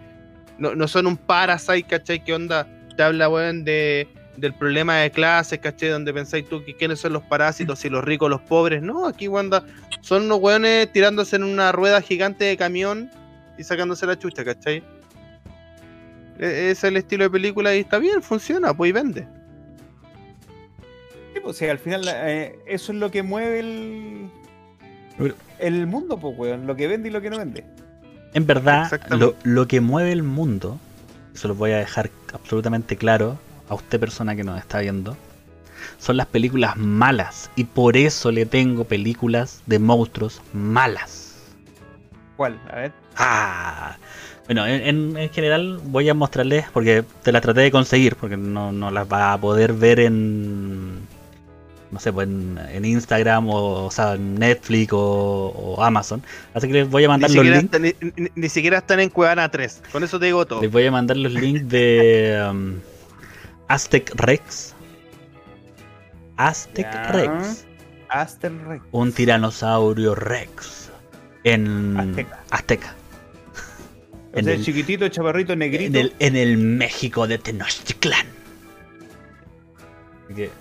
No, no son un Parasite, ¿cachai? ¿Qué onda? Te habla, weón, de, del problema de clases, ¿cachai? Donde pensáis tú que quiénes son los parásitos, si los ricos, los pobres. No, aquí, wanda, son unos weones tirándose en una rueda gigante de camión y sacándose la chucha, ¿cachai? E, es el estilo de película y está bien, funciona, pues y vende. O sea, al final eh, eso es lo que mueve el, el mundo, pues, weón. Lo que vende y lo que no vende. En verdad, lo, lo, que mueve el mundo, eso lo voy a dejar absolutamente claro a usted persona que nos está viendo, son las películas malas. Y por eso le tengo películas de monstruos malas. ¿Cuál? A ver. Ah. Bueno, en, en, general voy a mostrarles, porque te las traté de conseguir, porque no, no las va a poder ver en, no sé, pues en, Instagram o, sea, en Netflix o, Amazon. Así que les voy a mandar los links. ni, siquiera están en Cuevana 3, con eso te digo todo. Les voy a mandar los links de um, Aztec Rex. Aztec Rex. Aztec Rex. Un tiranosaurio Rex. En Azteca. Azteca. en el chiquitito, chavarrito, negrito. En el, en el México de Tenochtitlan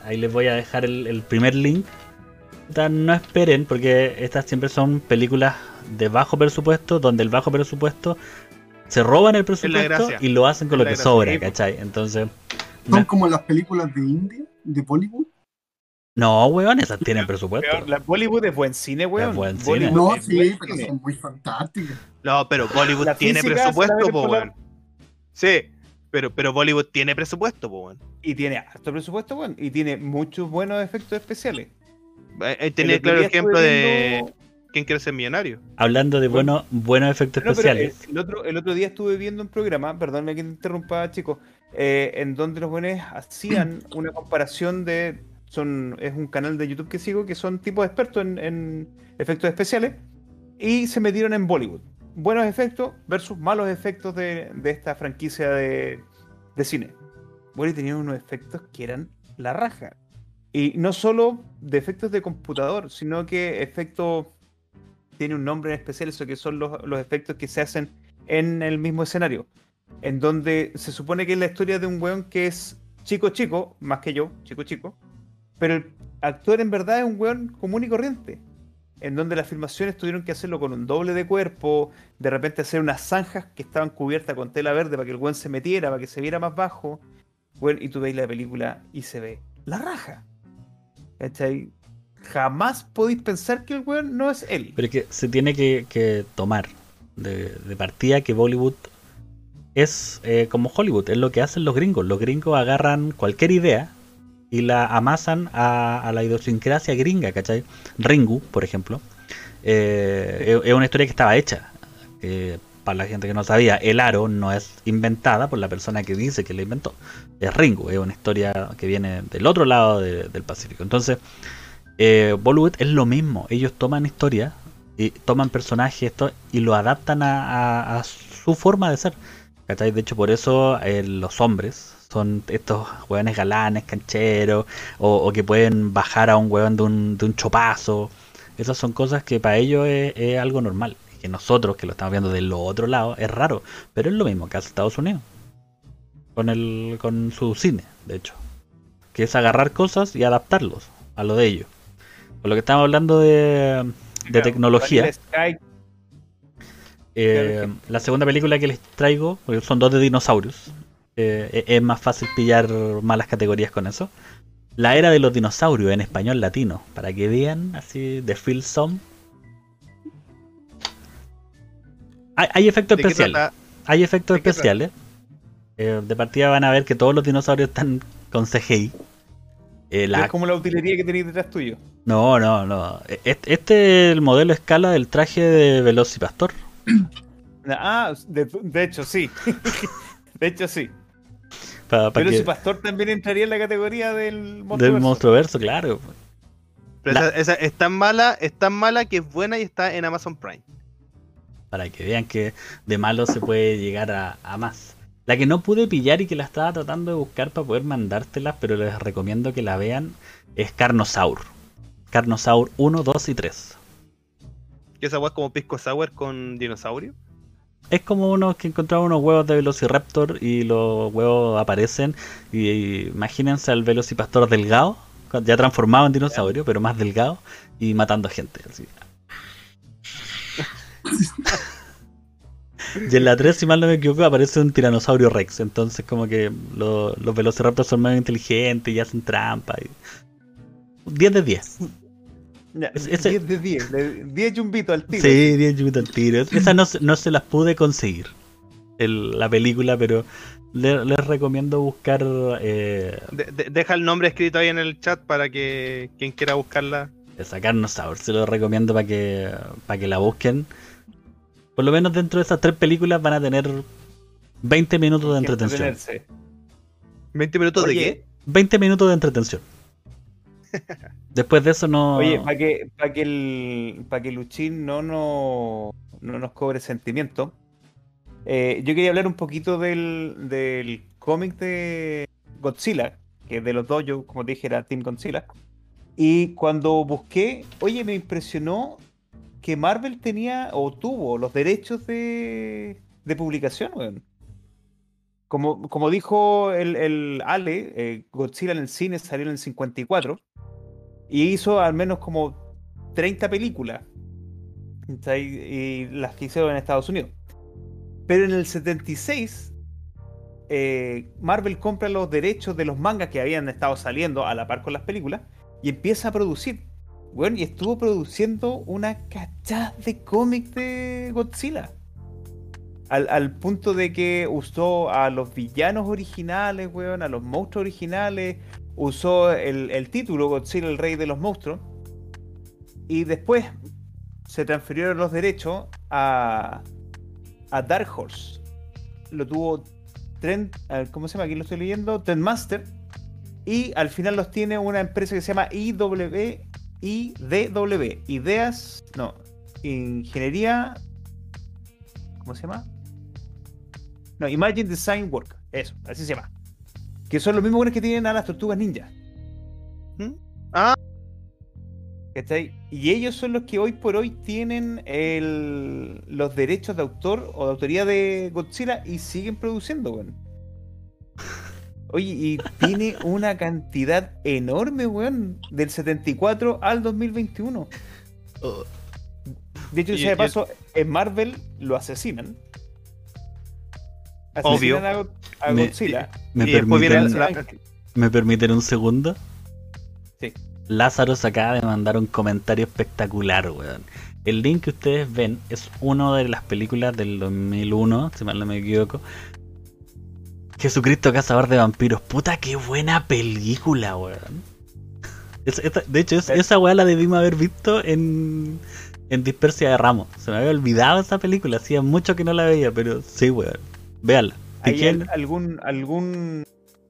ahí les voy a dejar el, primer link. no esperen, porque estas siempre son películas de bajo presupuesto, donde el bajo presupuesto se roban el presupuesto y lo hacen con lo que sobra, ¿cachai? Entonces. ¿Son como las películas de India, de Bollywood? No, weón, esas tienen presupuesto. la Bollywood es buen cine, weón. buen cine. No, sí, pero son muy fantásticas. No, pero Bollywood tiene presupuesto, weón. Sí, pero, pero Bollywood tiene presupuesto, weón. Y tiene harto presupuesto, weón. Y tiene muchos buenos efectos especiales. Eh, tiene claro ejemplo de ¿Quién quiere ser millonario? Hablando de buenos buenos efectos especiales. El, otro, el otro día estuve viendo un programa, perdónme que te interrumpa, chicos, eh, en donde los buenos hacían una comparación de son, es un canal de YouTube que sigo que son tipos expertos en, efectos especiales y se metieron en Bollywood. Buenos efectos versus malos efectos de, esta franquicia de, cine. Bollywood tenía unos efectos que eran la raja. Y no solo de efectos de computador, sino que efectos. Tiene un nombre en especial, eso que son los, los efectos que se hacen en el mismo escenario. En donde se supone que es la historia de un weón que es chico chico, más que yo, chico chico, pero el actor en verdad es un weón común y corriente. En donde las filmaciones tuvieron que hacerlo con un doble de cuerpo, de repente hacer unas zanjas que estaban cubiertas con tela verde para que el weón se metiera, para que se viera más bajo. y tú veis la película y se ve la raja. ¿Cachai? Jamás podéis pensar que el weón no es él. Pero que se tiene que, tomar de, partida que Bollywood es eh, como Hollywood, es lo que hacen los gringos. Los gringos agarran cualquier idea y la amasan a, la idiosincrasia gringa, ¿cachai? Ringu, por ejemplo, eh, es una historia que estaba hecha. para la gente que no sabía, el aro no es inventada por la persona que dice que la inventó. Es Ringu, es una historia que viene del otro lado del Pacífico. Entonces, eh, Bollywood es lo mismo. Ellos toman historia y toman personajes y lo adaptan a, su forma de ser. ¿Cachai? De hecho, por eso eh, los hombres son estos hueones galanes, cancheros, o, que pueden bajar a un hueón de un, de un chopazo. Esas son cosas que para ellos es, algo normal. Y que nosotros, que lo estamos viendo del otro lado, es raro. Pero es lo mismo que hace Estados Unidos. Con, el, con su cine, de hecho. Que es agarrar cosas y adaptarlos a lo de ellos. Por lo que estamos hablando de, de tecnología. Eh, la segunda película que les traigo, son dos de dinosaurios, eh, es más fácil pillar malas categorías con eso. La era de los dinosaurios en español latino, para que vean así de Phil Some. Hay, efectos especiales. Hay efectos especiales. Eh, de partida van a ver que todos los dinosaurios están con CGI. Eh, es como la utilería que tenéis detrás tuyo. No, no, no. Este, es el modelo escala del traje de Velocipastor. Ah, de hecho, sí. *laughs* de hecho, sí. pero su pastor también entraría en la categoría del monstruo Del monstruo verso, claro. Pero esa, es tan mala, es tan mala que es buena y está en Amazon Prime. Para que vean que de malo se puede llegar a, más. La que no pude pillar y que la estaba tratando de buscar para poder mandártelas, pero les recomiendo que la vean, es Carnosaur. Carnosaur 1, 2 y 3. ¿Qué esa es como Pisco Sour con dinosaurio? es como uno que encontraba unos huevos de Velociraptor y los huevos aparecen. Y, imagínense al Velocipastor delgado, ya transformado en dinosaurio, pero más delgado, y matando gente. Así. *laughs* y en la 3, si mal no me equivoco, aparece un tiranosaurio Rex. Entonces, como que los Velociraptors son más inteligentes y hacen trampa. Y... 10 de 10. 10 de 10, 10 yumbitos al tiro. Sí, 10 yumbitos al tiro. Esa no, no se las pude conseguir, el, la película, pero les, recomiendo buscar... Eh, deja el nombre escrito ahí en el chat para que quien quiera buscarla... Sacarnos sabor, se lo recomiendo para que, para que la busquen. Por lo menos dentro de esas tres películas van a tener 20 minutos de entretención. ¿20 minutos de qué? 20 minutos de entretención. Después de eso no. Oye, para que, para que. Para que Luchín no, no, no nos cobre sentimiento. Eh, yo quería hablar un poquito del, del cómic de Godzilla, que de los dos, yo como te dije, era Team Godzilla. Y cuando busqué, oye, me impresionó que Marvel tenía o tuvo los derechos de, de publicación, Como, como dijo el, el Ale, eh, Godzilla en el cine salió en el 54 Y hizo al menos como 30 películas. Y las que hicieron en Estados Unidos. Pero en el 76, eh, Marvel compra los derechos de los mangas que habían estado saliendo a la par con las películas y empieza a producir. Bueno, y estuvo produciendo una cachada de cómics de Godzilla. Al, punto de que usó a los villanos originales, weón, a los monstruos originales, usó el, título Godzilla, el rey de los monstruos, y después se transfirieron los derechos a, a Dark Horse. Lo tuvo Trent, ¿cómo se llama? Aquí lo estoy leyendo, Master y al final los tiene una empresa que se llama IW, IDW, Ideas, no, Ingeniería, ¿cómo se llama? No, Imagine Design Work. Eso, así se llama. Que son los mismos que tienen a las tortugas ninja. ¿Mm? Ah. Y ellos son los que hoy por hoy tienen los derechos de autor o de autoría de Godzilla y siguen produciendo, weón. Oye, y *laughs* tiene una cantidad enorme, weón, del 74 al 2021. De hecho, si de paso, en Marvel lo asesinan. Obvio. A, Godzilla. Me, permiten, un segundo? Sí. Lázaro se acaba de mandar un comentario espectacular, weón. El link que ustedes ven es una de las películas del 2001, si mal no me equivoco. Jesucristo Cazador de Vampiros. Puta, qué buena película, weón. de hecho, esa weá la debimos haber visto en, en Dispersia de Ramos. Se me había olvidado esa película. Hacía mucho que no la veía, pero sí, weón. Véanla. ¿Hay algún, algún,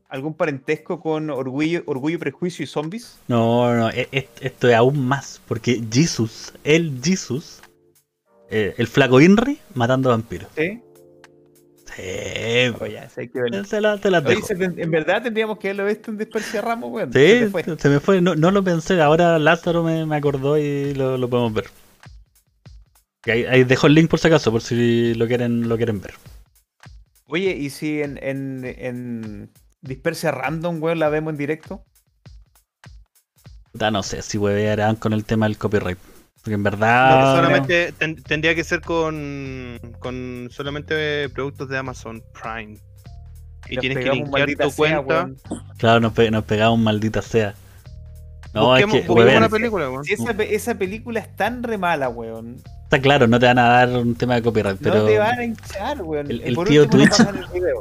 algún parentesco con Orgullo, Orgullo, Prejuicio y Zombies? No, no, e, e, esto es aún más, porque Jesus, el Jesus, eh, el flaco Inri matando vampiros. ¿Sí? Sí, pues ya, Se la, te la en verdad tendríamos que haberlo visto en Dispersia Ramos, weón. Sí, se, me fue, no, no, lo pensé, ahora Lázaro me, me acordó y lo, lo podemos ver. Ahí, ahí, dejo el link por si acaso, por si lo quieren, lo quieren ver. Oye, ¿y si en, en, en Dispersia Random, weón, la vemos en directo? no sé si huevearán con el tema del copyright. Porque en verdad. solamente tendría que ser con, con solamente productos de Amazon Prime. Y tienes que limpiar tu cuenta. claro, nos, pe nos pegamos maldita sea. No, es que, una película, weón. esa, esa, película es tan re mala, weón. Está claro, no te van a dar un tema de copyright, pero. No te van a hinchar, weón. El, tío Twitch,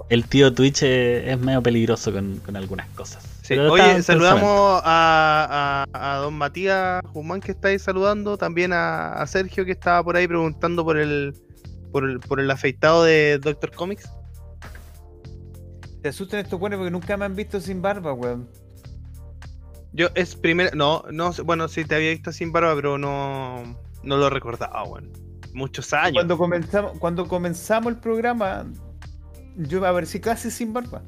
el, tío Twitch es medio peligroso con, con algunas cosas. Oye, saludamos a, a, don Matías Guzmán que está ahí saludando, también a, Sergio que estaba por ahí preguntando por el, por el, por el afeitado de Doctor Comics. Te asustan estos buenos porque nunca me han visto sin barba, weón. Yo es primera, no, no, bueno, sí te había visto sin barba, pero no, no lo recordaba, weón. Muchos años. Cuando comenzamos, cuando comenzamos el programa, yo a ver si casi sin barba.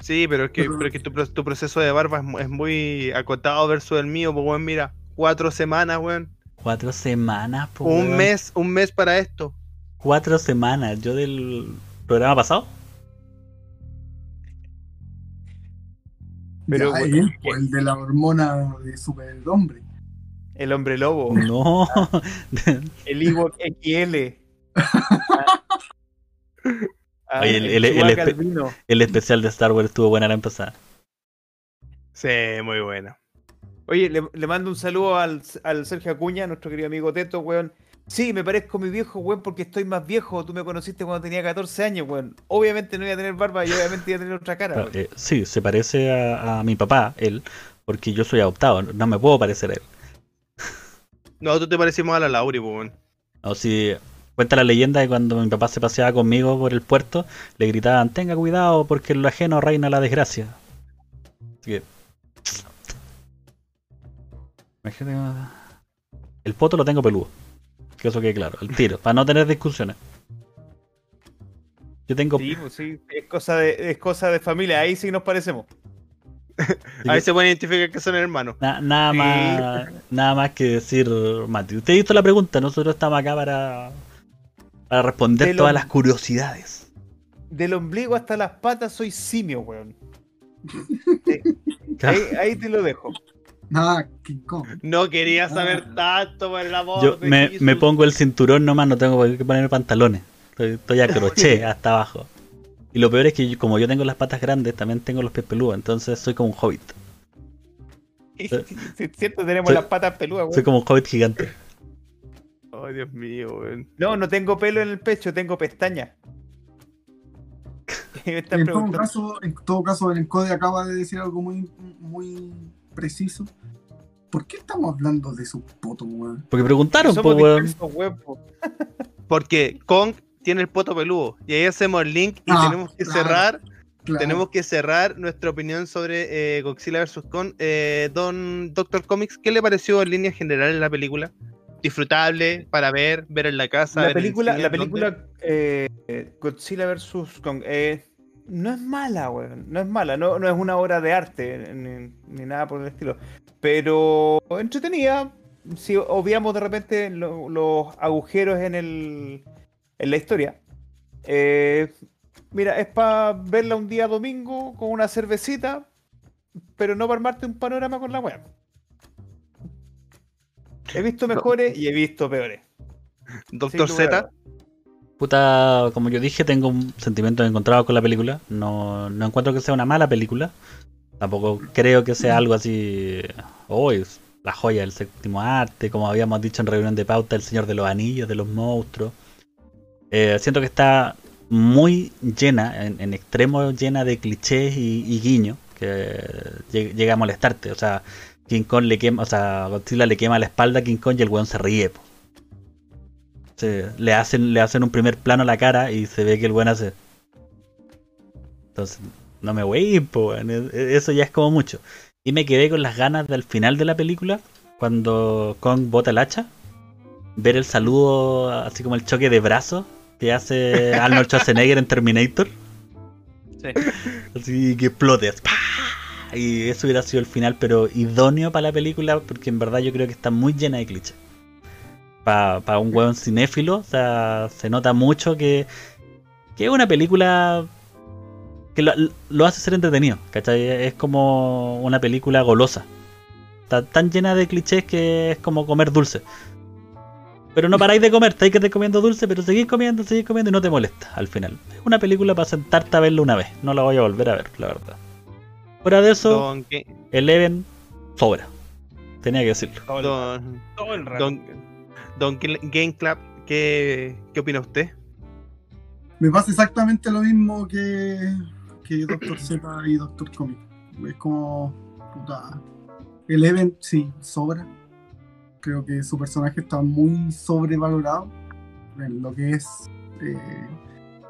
Sí, pero es que, pero que tu, proceso de barba es, muy acotado versus el mío, pues weón, mira, cuatro semanas, weón. Cuatro semanas, pues. Un mes, un mes para esto. Cuatro semanas, yo del programa pasado. Pero el de la hormona de superhombre. El hombre lobo. No. *laughs* el Ivo XL. Ah, *laughs* Oye, el, el, especial de Star Wars estuvo buena la empezada. Sí, muy buena. Oye, le, mando un saludo al, Sergio Acuña, nuestro querido amigo Teto, weón. Sí, me parezco mi viejo, weón, porque estoy más viejo. Tú me conociste cuando tenía 14 años, weón. Obviamente no iba a tener barba y obviamente iba a tener otra cara. Eh, sí, se parece a, mi papá, él, porque yo soy adoptado, no me puedo parecer a él. No, tú te parecimos a la Lauri, weón. No, sí, Cuenta la leyenda de cuando mi papá se paseaba conmigo por el puerto, le gritaban, tenga cuidado porque en lo ajeno reina la desgracia. Así que... El poto lo tengo peludo. Que eso quede claro, el tiro, para no tener discusiones. Yo tengo... Sí, pues sí, es cosa de, es cosa de familia, ahí sí nos parecemos. *laughs* Ahí se puede identificar que son hermanos. nada más nada más que decir, Mati. Usted hizo la pregunta, nosotros estamos acá para para responder todas las curiosidades. Del ombligo hasta las patas soy simio, weón. *laughs* ahí, te lo dejo. Ah, King Kong. No quería saber ah. tanto por el amor. Yo me, me, pongo el cinturón nomás, no tengo que poner pantalones. Estoy, a crochet *laughs* hasta abajo. Y lo peor es que como yo tengo las patas grandes, también tengo los pies peludos, entonces soy como un hobbit. Es cierto, tenemos las patas peludas, Soy como un hobbit gigante. Ay, Dios mío, güey. No, no tengo pelo en el pecho, tengo pestañas. *laughs* en, todo caso, en todo caso, el encode acaba de decir algo muy, muy preciso. ¿Por qué estamos hablando de su poto, weón? Porque preguntaron, po, weón. Porque Kong tiene el poto peludo. Y ahí hacemos el link y ah, tenemos que cerrar. Tenemos que cerrar nuestra opinión sobre eh, Godzilla vs. Kong. Eh, don Doctor Comics, ¿qué le pareció en línea general en la película? Disfrutable para ver, ver en la casa. La película, la película eh, Godzilla vs. Kong no es mala, weón. No es mala, no, no es una obra de arte ni, nada por el estilo. Pero entretenida. Si obviamos de repente los agujeros en, el, en la historia. Eh, mira, es para verla un día domingo con una cervecita, pero no para armarte un panorama con la weá. *laughs* He visto mejores y he visto peores. Doctor Z. Puta, como yo dije, tengo un sentimiento encontrado con la película. No, encuentro que sea una mala película. Tampoco creo que sea algo así. Oh, la joya del séptimo arte, como habíamos dicho en reunión de pauta, El Señor de los Anillos, de los monstruos. Eh, siento que está muy llena, en, extremo llena de clichés y, guiños que llega a molestarte. O sea, King Kong le quema, o sea, Godzilla le quema la espalda a King Kong y el weón se ríe le, hacen, le hacen un primer plano a la cara y se ve que el buen hace. Entonces, no me voy, pues, eso ya es como mucho. Y me quedé con las ganas del final de la película, cuando Kong bota el hacha, ver el saludo, así como el choque de brazos que hace Arnold Schwarzenegger en Terminator. Sí. Así que explote. Y eso hubiera sido el final, pero idóneo para la película, porque en verdad yo creo que está muy llena de clichés para un weón cinéfilo. O sea, se nota mucho que, que es una película que lo, hace ser entretenido, ¿cachai? Es como una película golosa. Está tan llena de clichés que es como comer dulce. Pero no paráis de comer, estáis que estar comiendo dulce, pero seguís comiendo, seguís comiendo y no te molesta al final. Es una película para sentarte a verla una vez, no la voy a volver a ver, la verdad. Fuera de eso, el Eleven sobra. Tenía que decirlo. Todo el, Don Game Club, ¿qué, ¿qué opina usted? Me pasa exactamente lo mismo que, que Doctor *clears throat* Z y Doctor Comic. Es como. Puta. El Event, sí, sobra. Creo que su personaje está muy sobrevalorado en lo que es eh,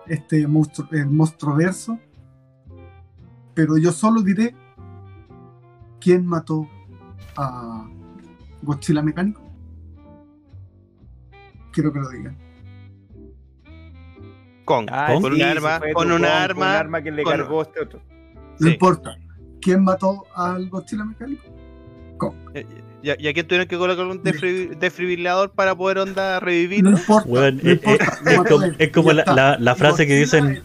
este monstruo, el monstruo verso. Pero yo solo diré quién mató a Godzilla Mecánico quiero que lo digan. Con, con un arma, con un arma, arma que le cargó este otro. No importa. ¿Quién mató al Godzilla mecánico? Eh, ¿Y, a quién tuvieron que colocar un desfibrilador para poder onda revivir? No importa. Bueno, no importa es, como, la, la, frase que dicen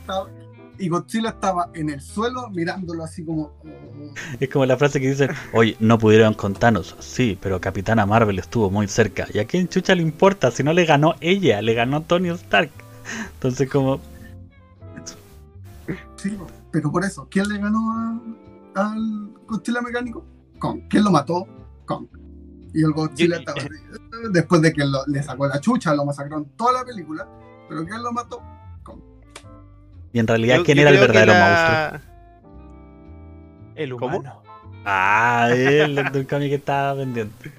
y Godzilla estaba en el suelo mirándolo así como. Oh". Es como la frase que dice: Oye, no pudieron contarnos. Sí, pero Capitana Marvel estuvo muy cerca. ¿Y a quién chucha le importa? Si no le ganó ella, le ganó Tony Stark. Entonces, como. Sí, pero por eso, ¿quién le ganó al Godzilla mecánico? Kong. ¿Quién lo mató? Kong. Y el Godzilla estaba Después de que le sacó la chucha, lo masacró en toda la película. Pero ¿quién lo mató? Y en realidad, ¿quién era el verdadero monstruo? El humano. Ah, *laughs* el del cómic que estaba pendiente.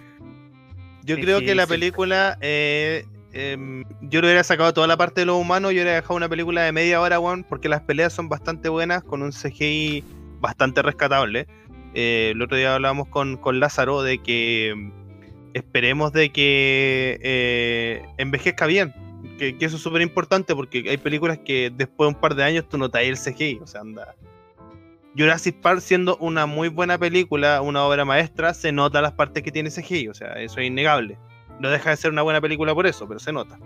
Yo creo que la película, eh, em, yo le hubiera sacado toda la parte de lo humano, yo hubiera dejado una película de media hora, one, porque las peleas son bastante buenas, con un CGI bastante rescatable. Eh, el otro día hablábamos con, con Lázaro de que em, esperemos de que eh, envejezca bien, que, eso es súper importante porque hay películas que después de un par de años tú notas el CGI, o sea, anda. Jurassic Park siendo una muy buena película, una obra maestra, se nota las partes que tiene CGI, o sea, eso es innegable. No deja de ser una buena película por eso, pero se nota.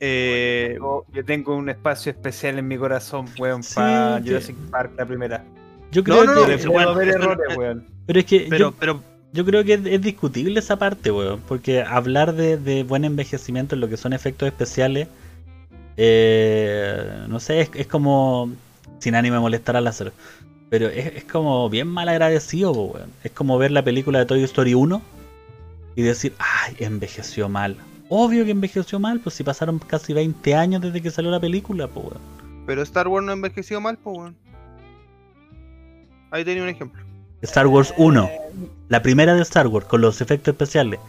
Eh, yo, tengo, un espacio especial en mi corazón, weón, para Jurassic Park, la primera. Yo creo no, no, que. No, haber errores, weón. Pero es que. Pero, yo, pero, yo creo que es, discutible esa parte, weón. Porque hablar de, buen envejecimiento en lo que son efectos especiales. Eh, no sé, es, como. Sin ánimo de molestar al láser. Pero es, es, como bien mal agradecido, weón. Es como ver la película de Toy Story 1 y decir, ay, envejeció mal. Obvio que envejeció mal, pues si pasaron casi 20 años desde que salió la película, pues weón. Pero Star Wars no envejeció mal, pues weón. Ahí tenía un ejemplo. Star Wars 1, la primera de Star Wars, con los efectos especiales.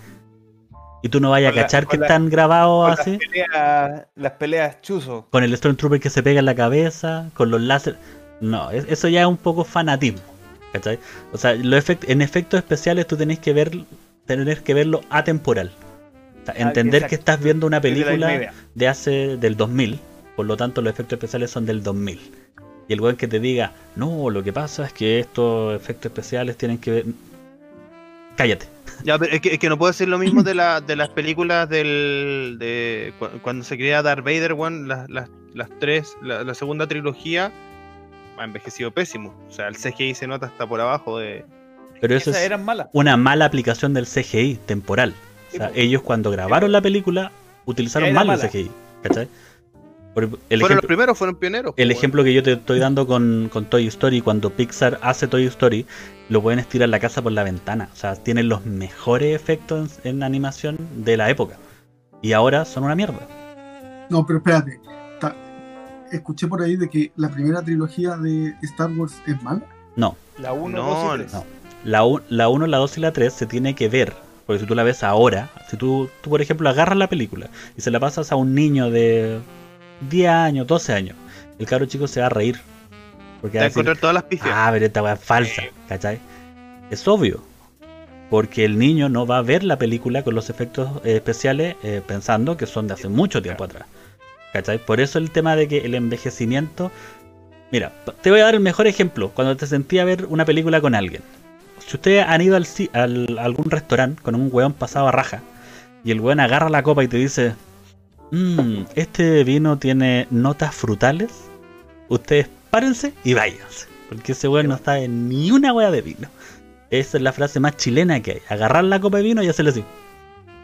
Y tú no vayas a cachar que están grabados así. Las peleas, las peleas chuzo. Con el Stormtrooper que se pega en la cabeza, con los láser. No, eso ya es un poco fanatismo. ¿Cachai? O sea, los en efectos especiales tú tenés que ver tener que verlo atemporal. Ah, entender que estás viendo una película de hace del 2000, por lo tanto los efectos especiales son del 2000. Y el weón que te diga, no, lo que pasa es que estos efectos especiales tienen que ver... Cállate. Ya, pero es que, no puedo decir lo mismo de, la, de las películas del de cuando se crea Darth Vader, weón, las, las, las, tres, la, segunda trilogía ha envejecido pésimo. O sea, el CGI se nota hasta por abajo de... Pero eso es una mala aplicación del CGI temporal. O sea, ellos cuando grabaron la película utilizaron mal el CGI. ¿Cachai? El fueron los primeros, fueron pioneros. El ejemplo que yo te estoy dando con, Toy Story, cuando Pixar hace Toy Story, lo pueden estirar la casa por la ventana. O sea, tienen los mejores efectos en, animación de la época. Y ahora son una mierda. No, pero espérate. escuché por ahí de que la primera trilogía de Star Wars es mala. No. La 1, no, No. La 1, la 2 y la 3 se tiene que ver porque si tú la ves ahora, si tú, tú, por ejemplo agarras la película y se la pasas a un niño de 10 años, 12 años, el cabro chico se va a reír. Porque va a encontrar todas las pifias. Ah, pero esta weá es falsa, ¿cachai? Es obvio. Porque el niño no va a ver la película con los efectos eh, especiales eh, pensando que son de hace mucho tiempo atrás. ¿Cachai? Por eso el tema de que el envejecimiento... Mira, te voy a dar el mejor ejemplo. Cuando te sentí a ver una película con alguien si ustedes han ido al, al, a algún restaurante con un weón pasado a raja y el weón agarra la copa y te dice, mmm, este vino tiene notas frutales, ustedes párense y váyanse, porque ese weón no está en ni una wea de vino. Esa es la frase más chilena que hay. Agarrar la copa de vino y hacerle así.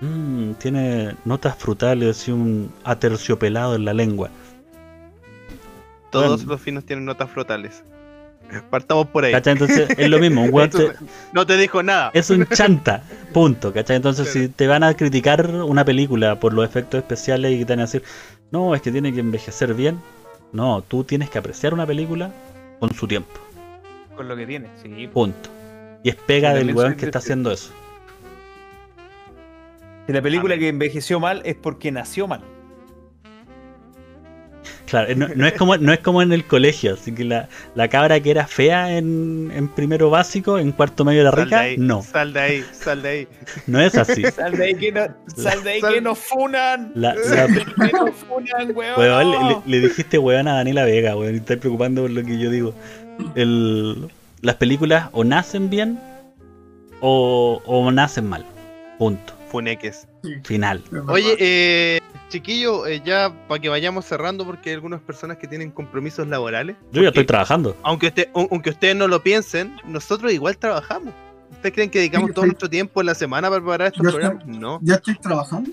Mmm, tiene notas frutales y un aterciopelado en la lengua. Todos los vinos tienen notas frutales. *laughs* Partamos por ahí. ¿Cachai? Entonces es lo mismo. Un No te dijo nada. Es un chanta. Punto. ¿Cachai? Entonces, si te van a criticar una película por los efectos especiales y te van a decir, no, es que tiene que envejecer bien. No, tú tienes que apreciar una película con su tiempo. Con lo que tiene, sí. Punto. Y es pega del weón que está haciendo eso. Si la película que envejeció mal es porque nació mal. Claro, no, es como, no es como en el colegio, así que la, la cabra que era fea en, en primero básico, en cuarto medio era rica, no. Sal de ahí, sal de ahí. No es así. *laughs* sal de ahí que, no, sal de ahí que nos funan. La, que nos funan, weón. le, dijiste weón a Daniela Vega, weón, y estás preocupando por lo que yo digo. El, las películas o nacen bien o, o nacen mal. Punto. Funeques. Final. Oye, eh, chiquillo, eh, ya para que vayamos cerrando, porque hay algunas personas que tienen compromisos laborales. Yo ya estoy trabajando. Aunque, usted, aunque ustedes no lo piensen, nosotros igual trabajamos. ¿Ustedes creen que dedicamos todo nuestro tiempo en la semana para preparar estos programas? no. ¿Ya estoy trabajando?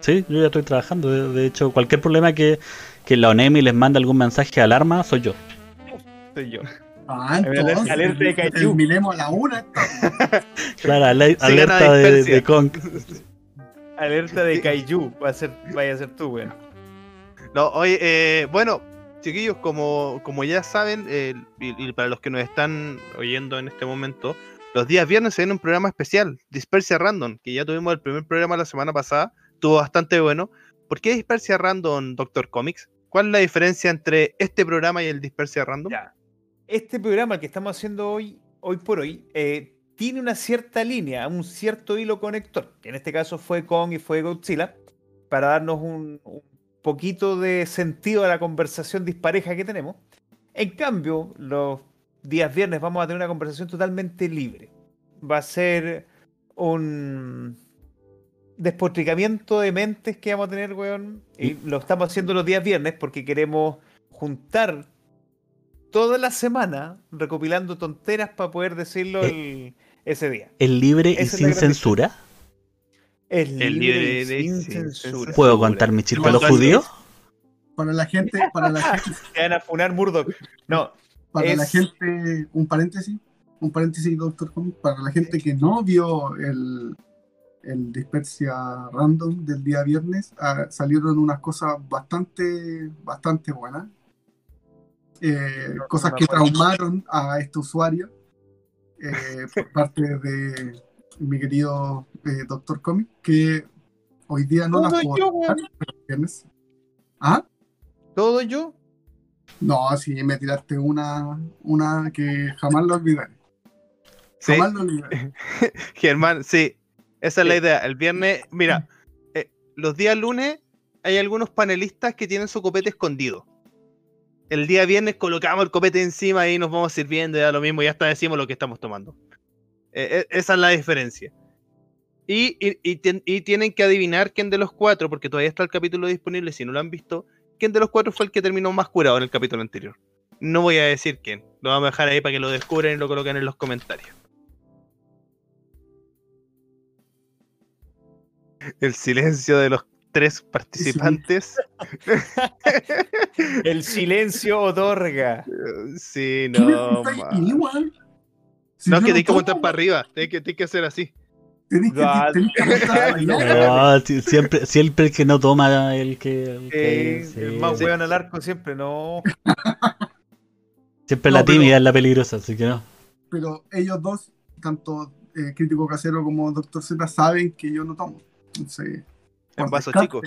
Sí, yo ya estoy trabajando. De, hecho, cualquier problema que, que la ONEMI les mande algún mensaje de alarma, soy yo. Soy yo. Ah, entonces, alerta de Terminemos a la una. *laughs* claro, alerta de, de Kong. *laughs* Alerta de Kaiju, va a ser, vaya a ser tú, weón. No, oye, eh, bueno, chiquillos, como, como ya saben, y, para los que nos están oyendo en este momento, los días viernes se viene un programa especial, Dispersia Random, que ya tuvimos el primer programa la semana pasada, estuvo bastante bueno. ¿Por qué Dispersia Random, Doctor Comics? ¿Cuál es la diferencia entre este programa y el Dispersia Random? Ya. Este programa que estamos haciendo hoy, hoy por hoy, eh, tiene una cierta línea, un cierto hilo conector, que en este caso fue Kong y fue Godzilla, para darnos un, poquito de sentido a la conversación dispareja que tenemos. En cambio, los días viernes vamos a tener una conversación totalmente libre. Va a ser un despotricamiento de mentes que vamos a tener, weón. Y lo estamos haciendo los días viernes porque queremos juntar toda la semana recopilando tonteras para poder decirlo eh, ese día. ¿Es libre y sin censura? Es libre, y sin, censura. ¿Puedo contar mi chiste a los judíos? Para la gente, para la *laughs* gente. van a funar Murdoch. No. Para la gente, un paréntesis, un paréntesis, doctor para la gente que no vio el, el Dispersia Random del día viernes, ah, salieron unas cosas bastante, bastante buenas. Eh, cosas que traumaron a este usuario eh, por parte de mi querido eh, Doctor Comic, que hoy día no las puedo viernes. ¿Ah? ¿Todo yo? No, sí, me tiraste una, una que jamás lo olvidaré. Jamás lo olvidaré. *laughs* Germán, sí, esa es la idea. El viernes, mira, eh, los días lunes hay algunos panelistas que tienen su copete escondido. El día viernes colocamos el copete encima y nos vamos sirviendo, ya lo mismo, ya hasta decimos lo que estamos tomando. Eh, eh, esa es la diferencia. Y, y, tienen que adivinar quién de los cuatro, porque todavía está el capítulo disponible, si no lo han visto, quién de los cuatro fue el que terminó más curado en el capítulo anterior. No voy a decir quién, lo vamos a dejar ahí para que lo descubran y lo coloquen en los comentarios. El silencio de los tres participantes. *laughs* El silencio otorga. Sí, no. no, que tienes que montar para arriba. Tienes que, que hacer así. *laughs* no, siempre, siempre el que no toma el que. El, más sí. al arco, siempre no. *laughs* Siempre la tímida es la peligrosa, así que no. Pero ellos dos, tanto eh, Crítico Casero como Doctor Z, saben que yo no tomo. Entonces, en vaso chico.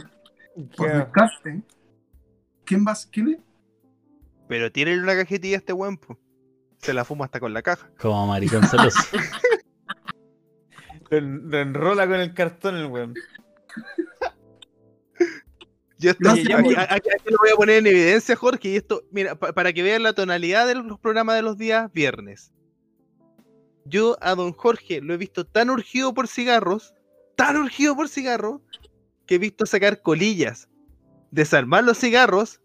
Por descarte. ¿Quién vas? ¿Quién es? Pero tiene una cajetilla este buen, Se la fuma hasta con la caja. Como maricón celoso. *laughs* lo, enrola con el cartón el weón. Yo estoy, aquí, lo voy a poner en evidencia, Jorge, y esto, mira, para que vean la tonalidad de los programas de los días viernes. Yo a don Jorge lo he visto tan urgido por cigarros tan urgido por cigarro que he visto sacar colillas, desarmar los cigarros,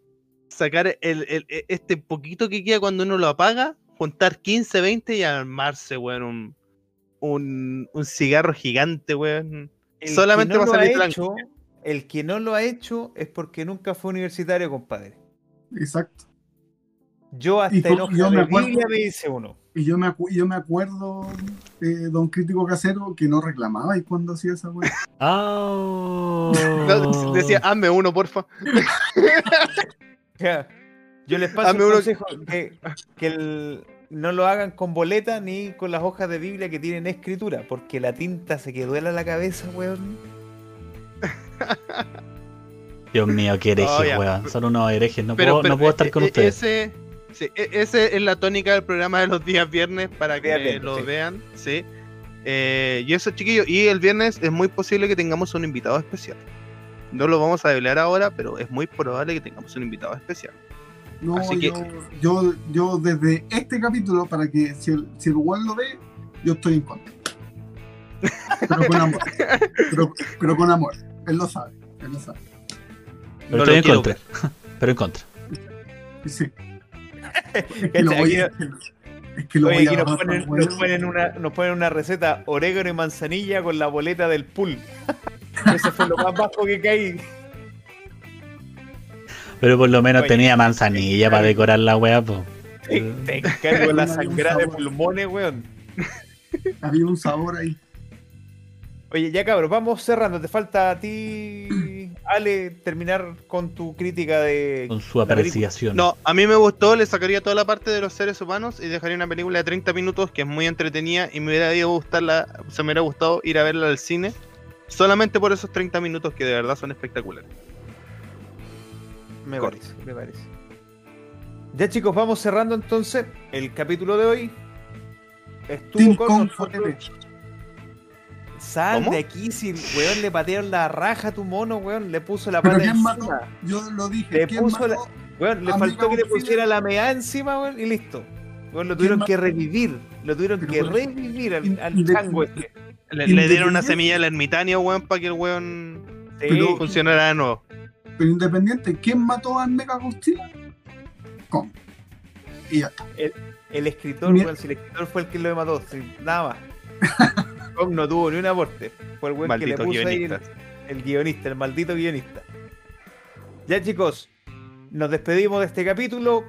sacar el, e, este poquito que queda cuando uno lo apaga, juntar 15, 20 y armarse, weón, un, un, cigarro gigante, weón. Solamente no para salir hecho, El que no lo ha hecho es porque nunca fue universitario, compadre. Exacto. Yo hasta en hoja de Biblia me dice uno. Y yo me, yo me acuerdo, de don Crítico Casero, que no reclamaba y cuando hacía esa weá. *laughs* Oh. Decía, hazme uno, porfa. *laughs* yo les paso un consejo que, que no lo hagan con boleta ni con las hojas de Biblia que tienen escritura, porque la tinta se quedó en la cabeza, weón. Dios mío, qué herejes, oh, weón. Son unos herejes, no, puedo, no puedo estar eh, con eh, ustedes. Ese Sí, e, esa es la tónica del programa de los días viernes para que lo vean, sí. Eh, y eso, chiquillos, y el viernes es muy posible que tengamos un invitado especial. No lo vamos a hablar ahora, pero es muy probable que tengamos un invitado especial. No, yo, yo, desde este capítulo, para que si el, si el lo ve, yo estoy en contra. Pero con amor. pero, con amor. Él lo sabe. Él lo sabe. Pero estoy en contra. Pero en contra. Sí. Es que lo voy a, nos, ponen, una, nos ponen una receta orégano y manzanilla con la boleta del pool. *laughs* Eso fue lo más bajo que caí. Pero por lo menos tenía manzanilla para decorar la weá, po. te encargo la sangrada de pulmones, weón. Había un sabor ahí. Oye, ya cabrón, vamos cerrando. Te falta a ti, Ale, terminar con tu crítica de. Con su apreciación. No, a mí me gustó, le sacaría toda la parte de los seres humanos y dejaría una película de 30 minutos que es muy entretenida y me hubiera gustarla, se me hubiera gustado ir a verla al cine. Solamente por esos 30 minutos que de verdad son espectaculares. Me parece, me parece. Ya chicos, vamos cerrando entonces el capítulo de hoy. Estuvo con nosotros. Sal de aquí, si weón le patearon la raja a tu mono, weón, le puso la pata encima. Mató? Yo lo dije. Le puso la... Weón, le faltó que le pusiera la mea encima, weón, y listo. Weón, lo tuvieron que revivir. Lo tuvieron que revivir al, chango este. Le, dieron una semilla al ermitaño, weón, para que el weón funcionara de nuevo. Pero independiente, ¿quién mató a Mega Godzilla? ¿Cómo? y ya está. El, escritor, el escritor fue el que lo mató, nada más. *laughs* no tuvo ni un aporte. Fue el güey que le puso ahí el, guionista, el maldito guionista. Ya chicos, nos despedimos de este capítulo.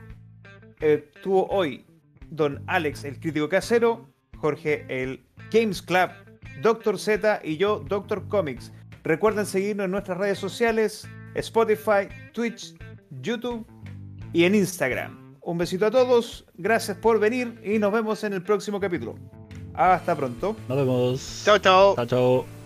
Estuvo hoy don Alex, el crítico casero, Jorge, el Games Club, Doctor Z y yo, Doctor Comics. Recuerden seguirnos en nuestras redes sociales, Spotify, Twitch, YouTube y en Instagram. Un besito a todos, gracias por venir y nos vemos en el próximo capítulo. Hasta pronto. Nos vemos. Chao, chao. Chao, chao.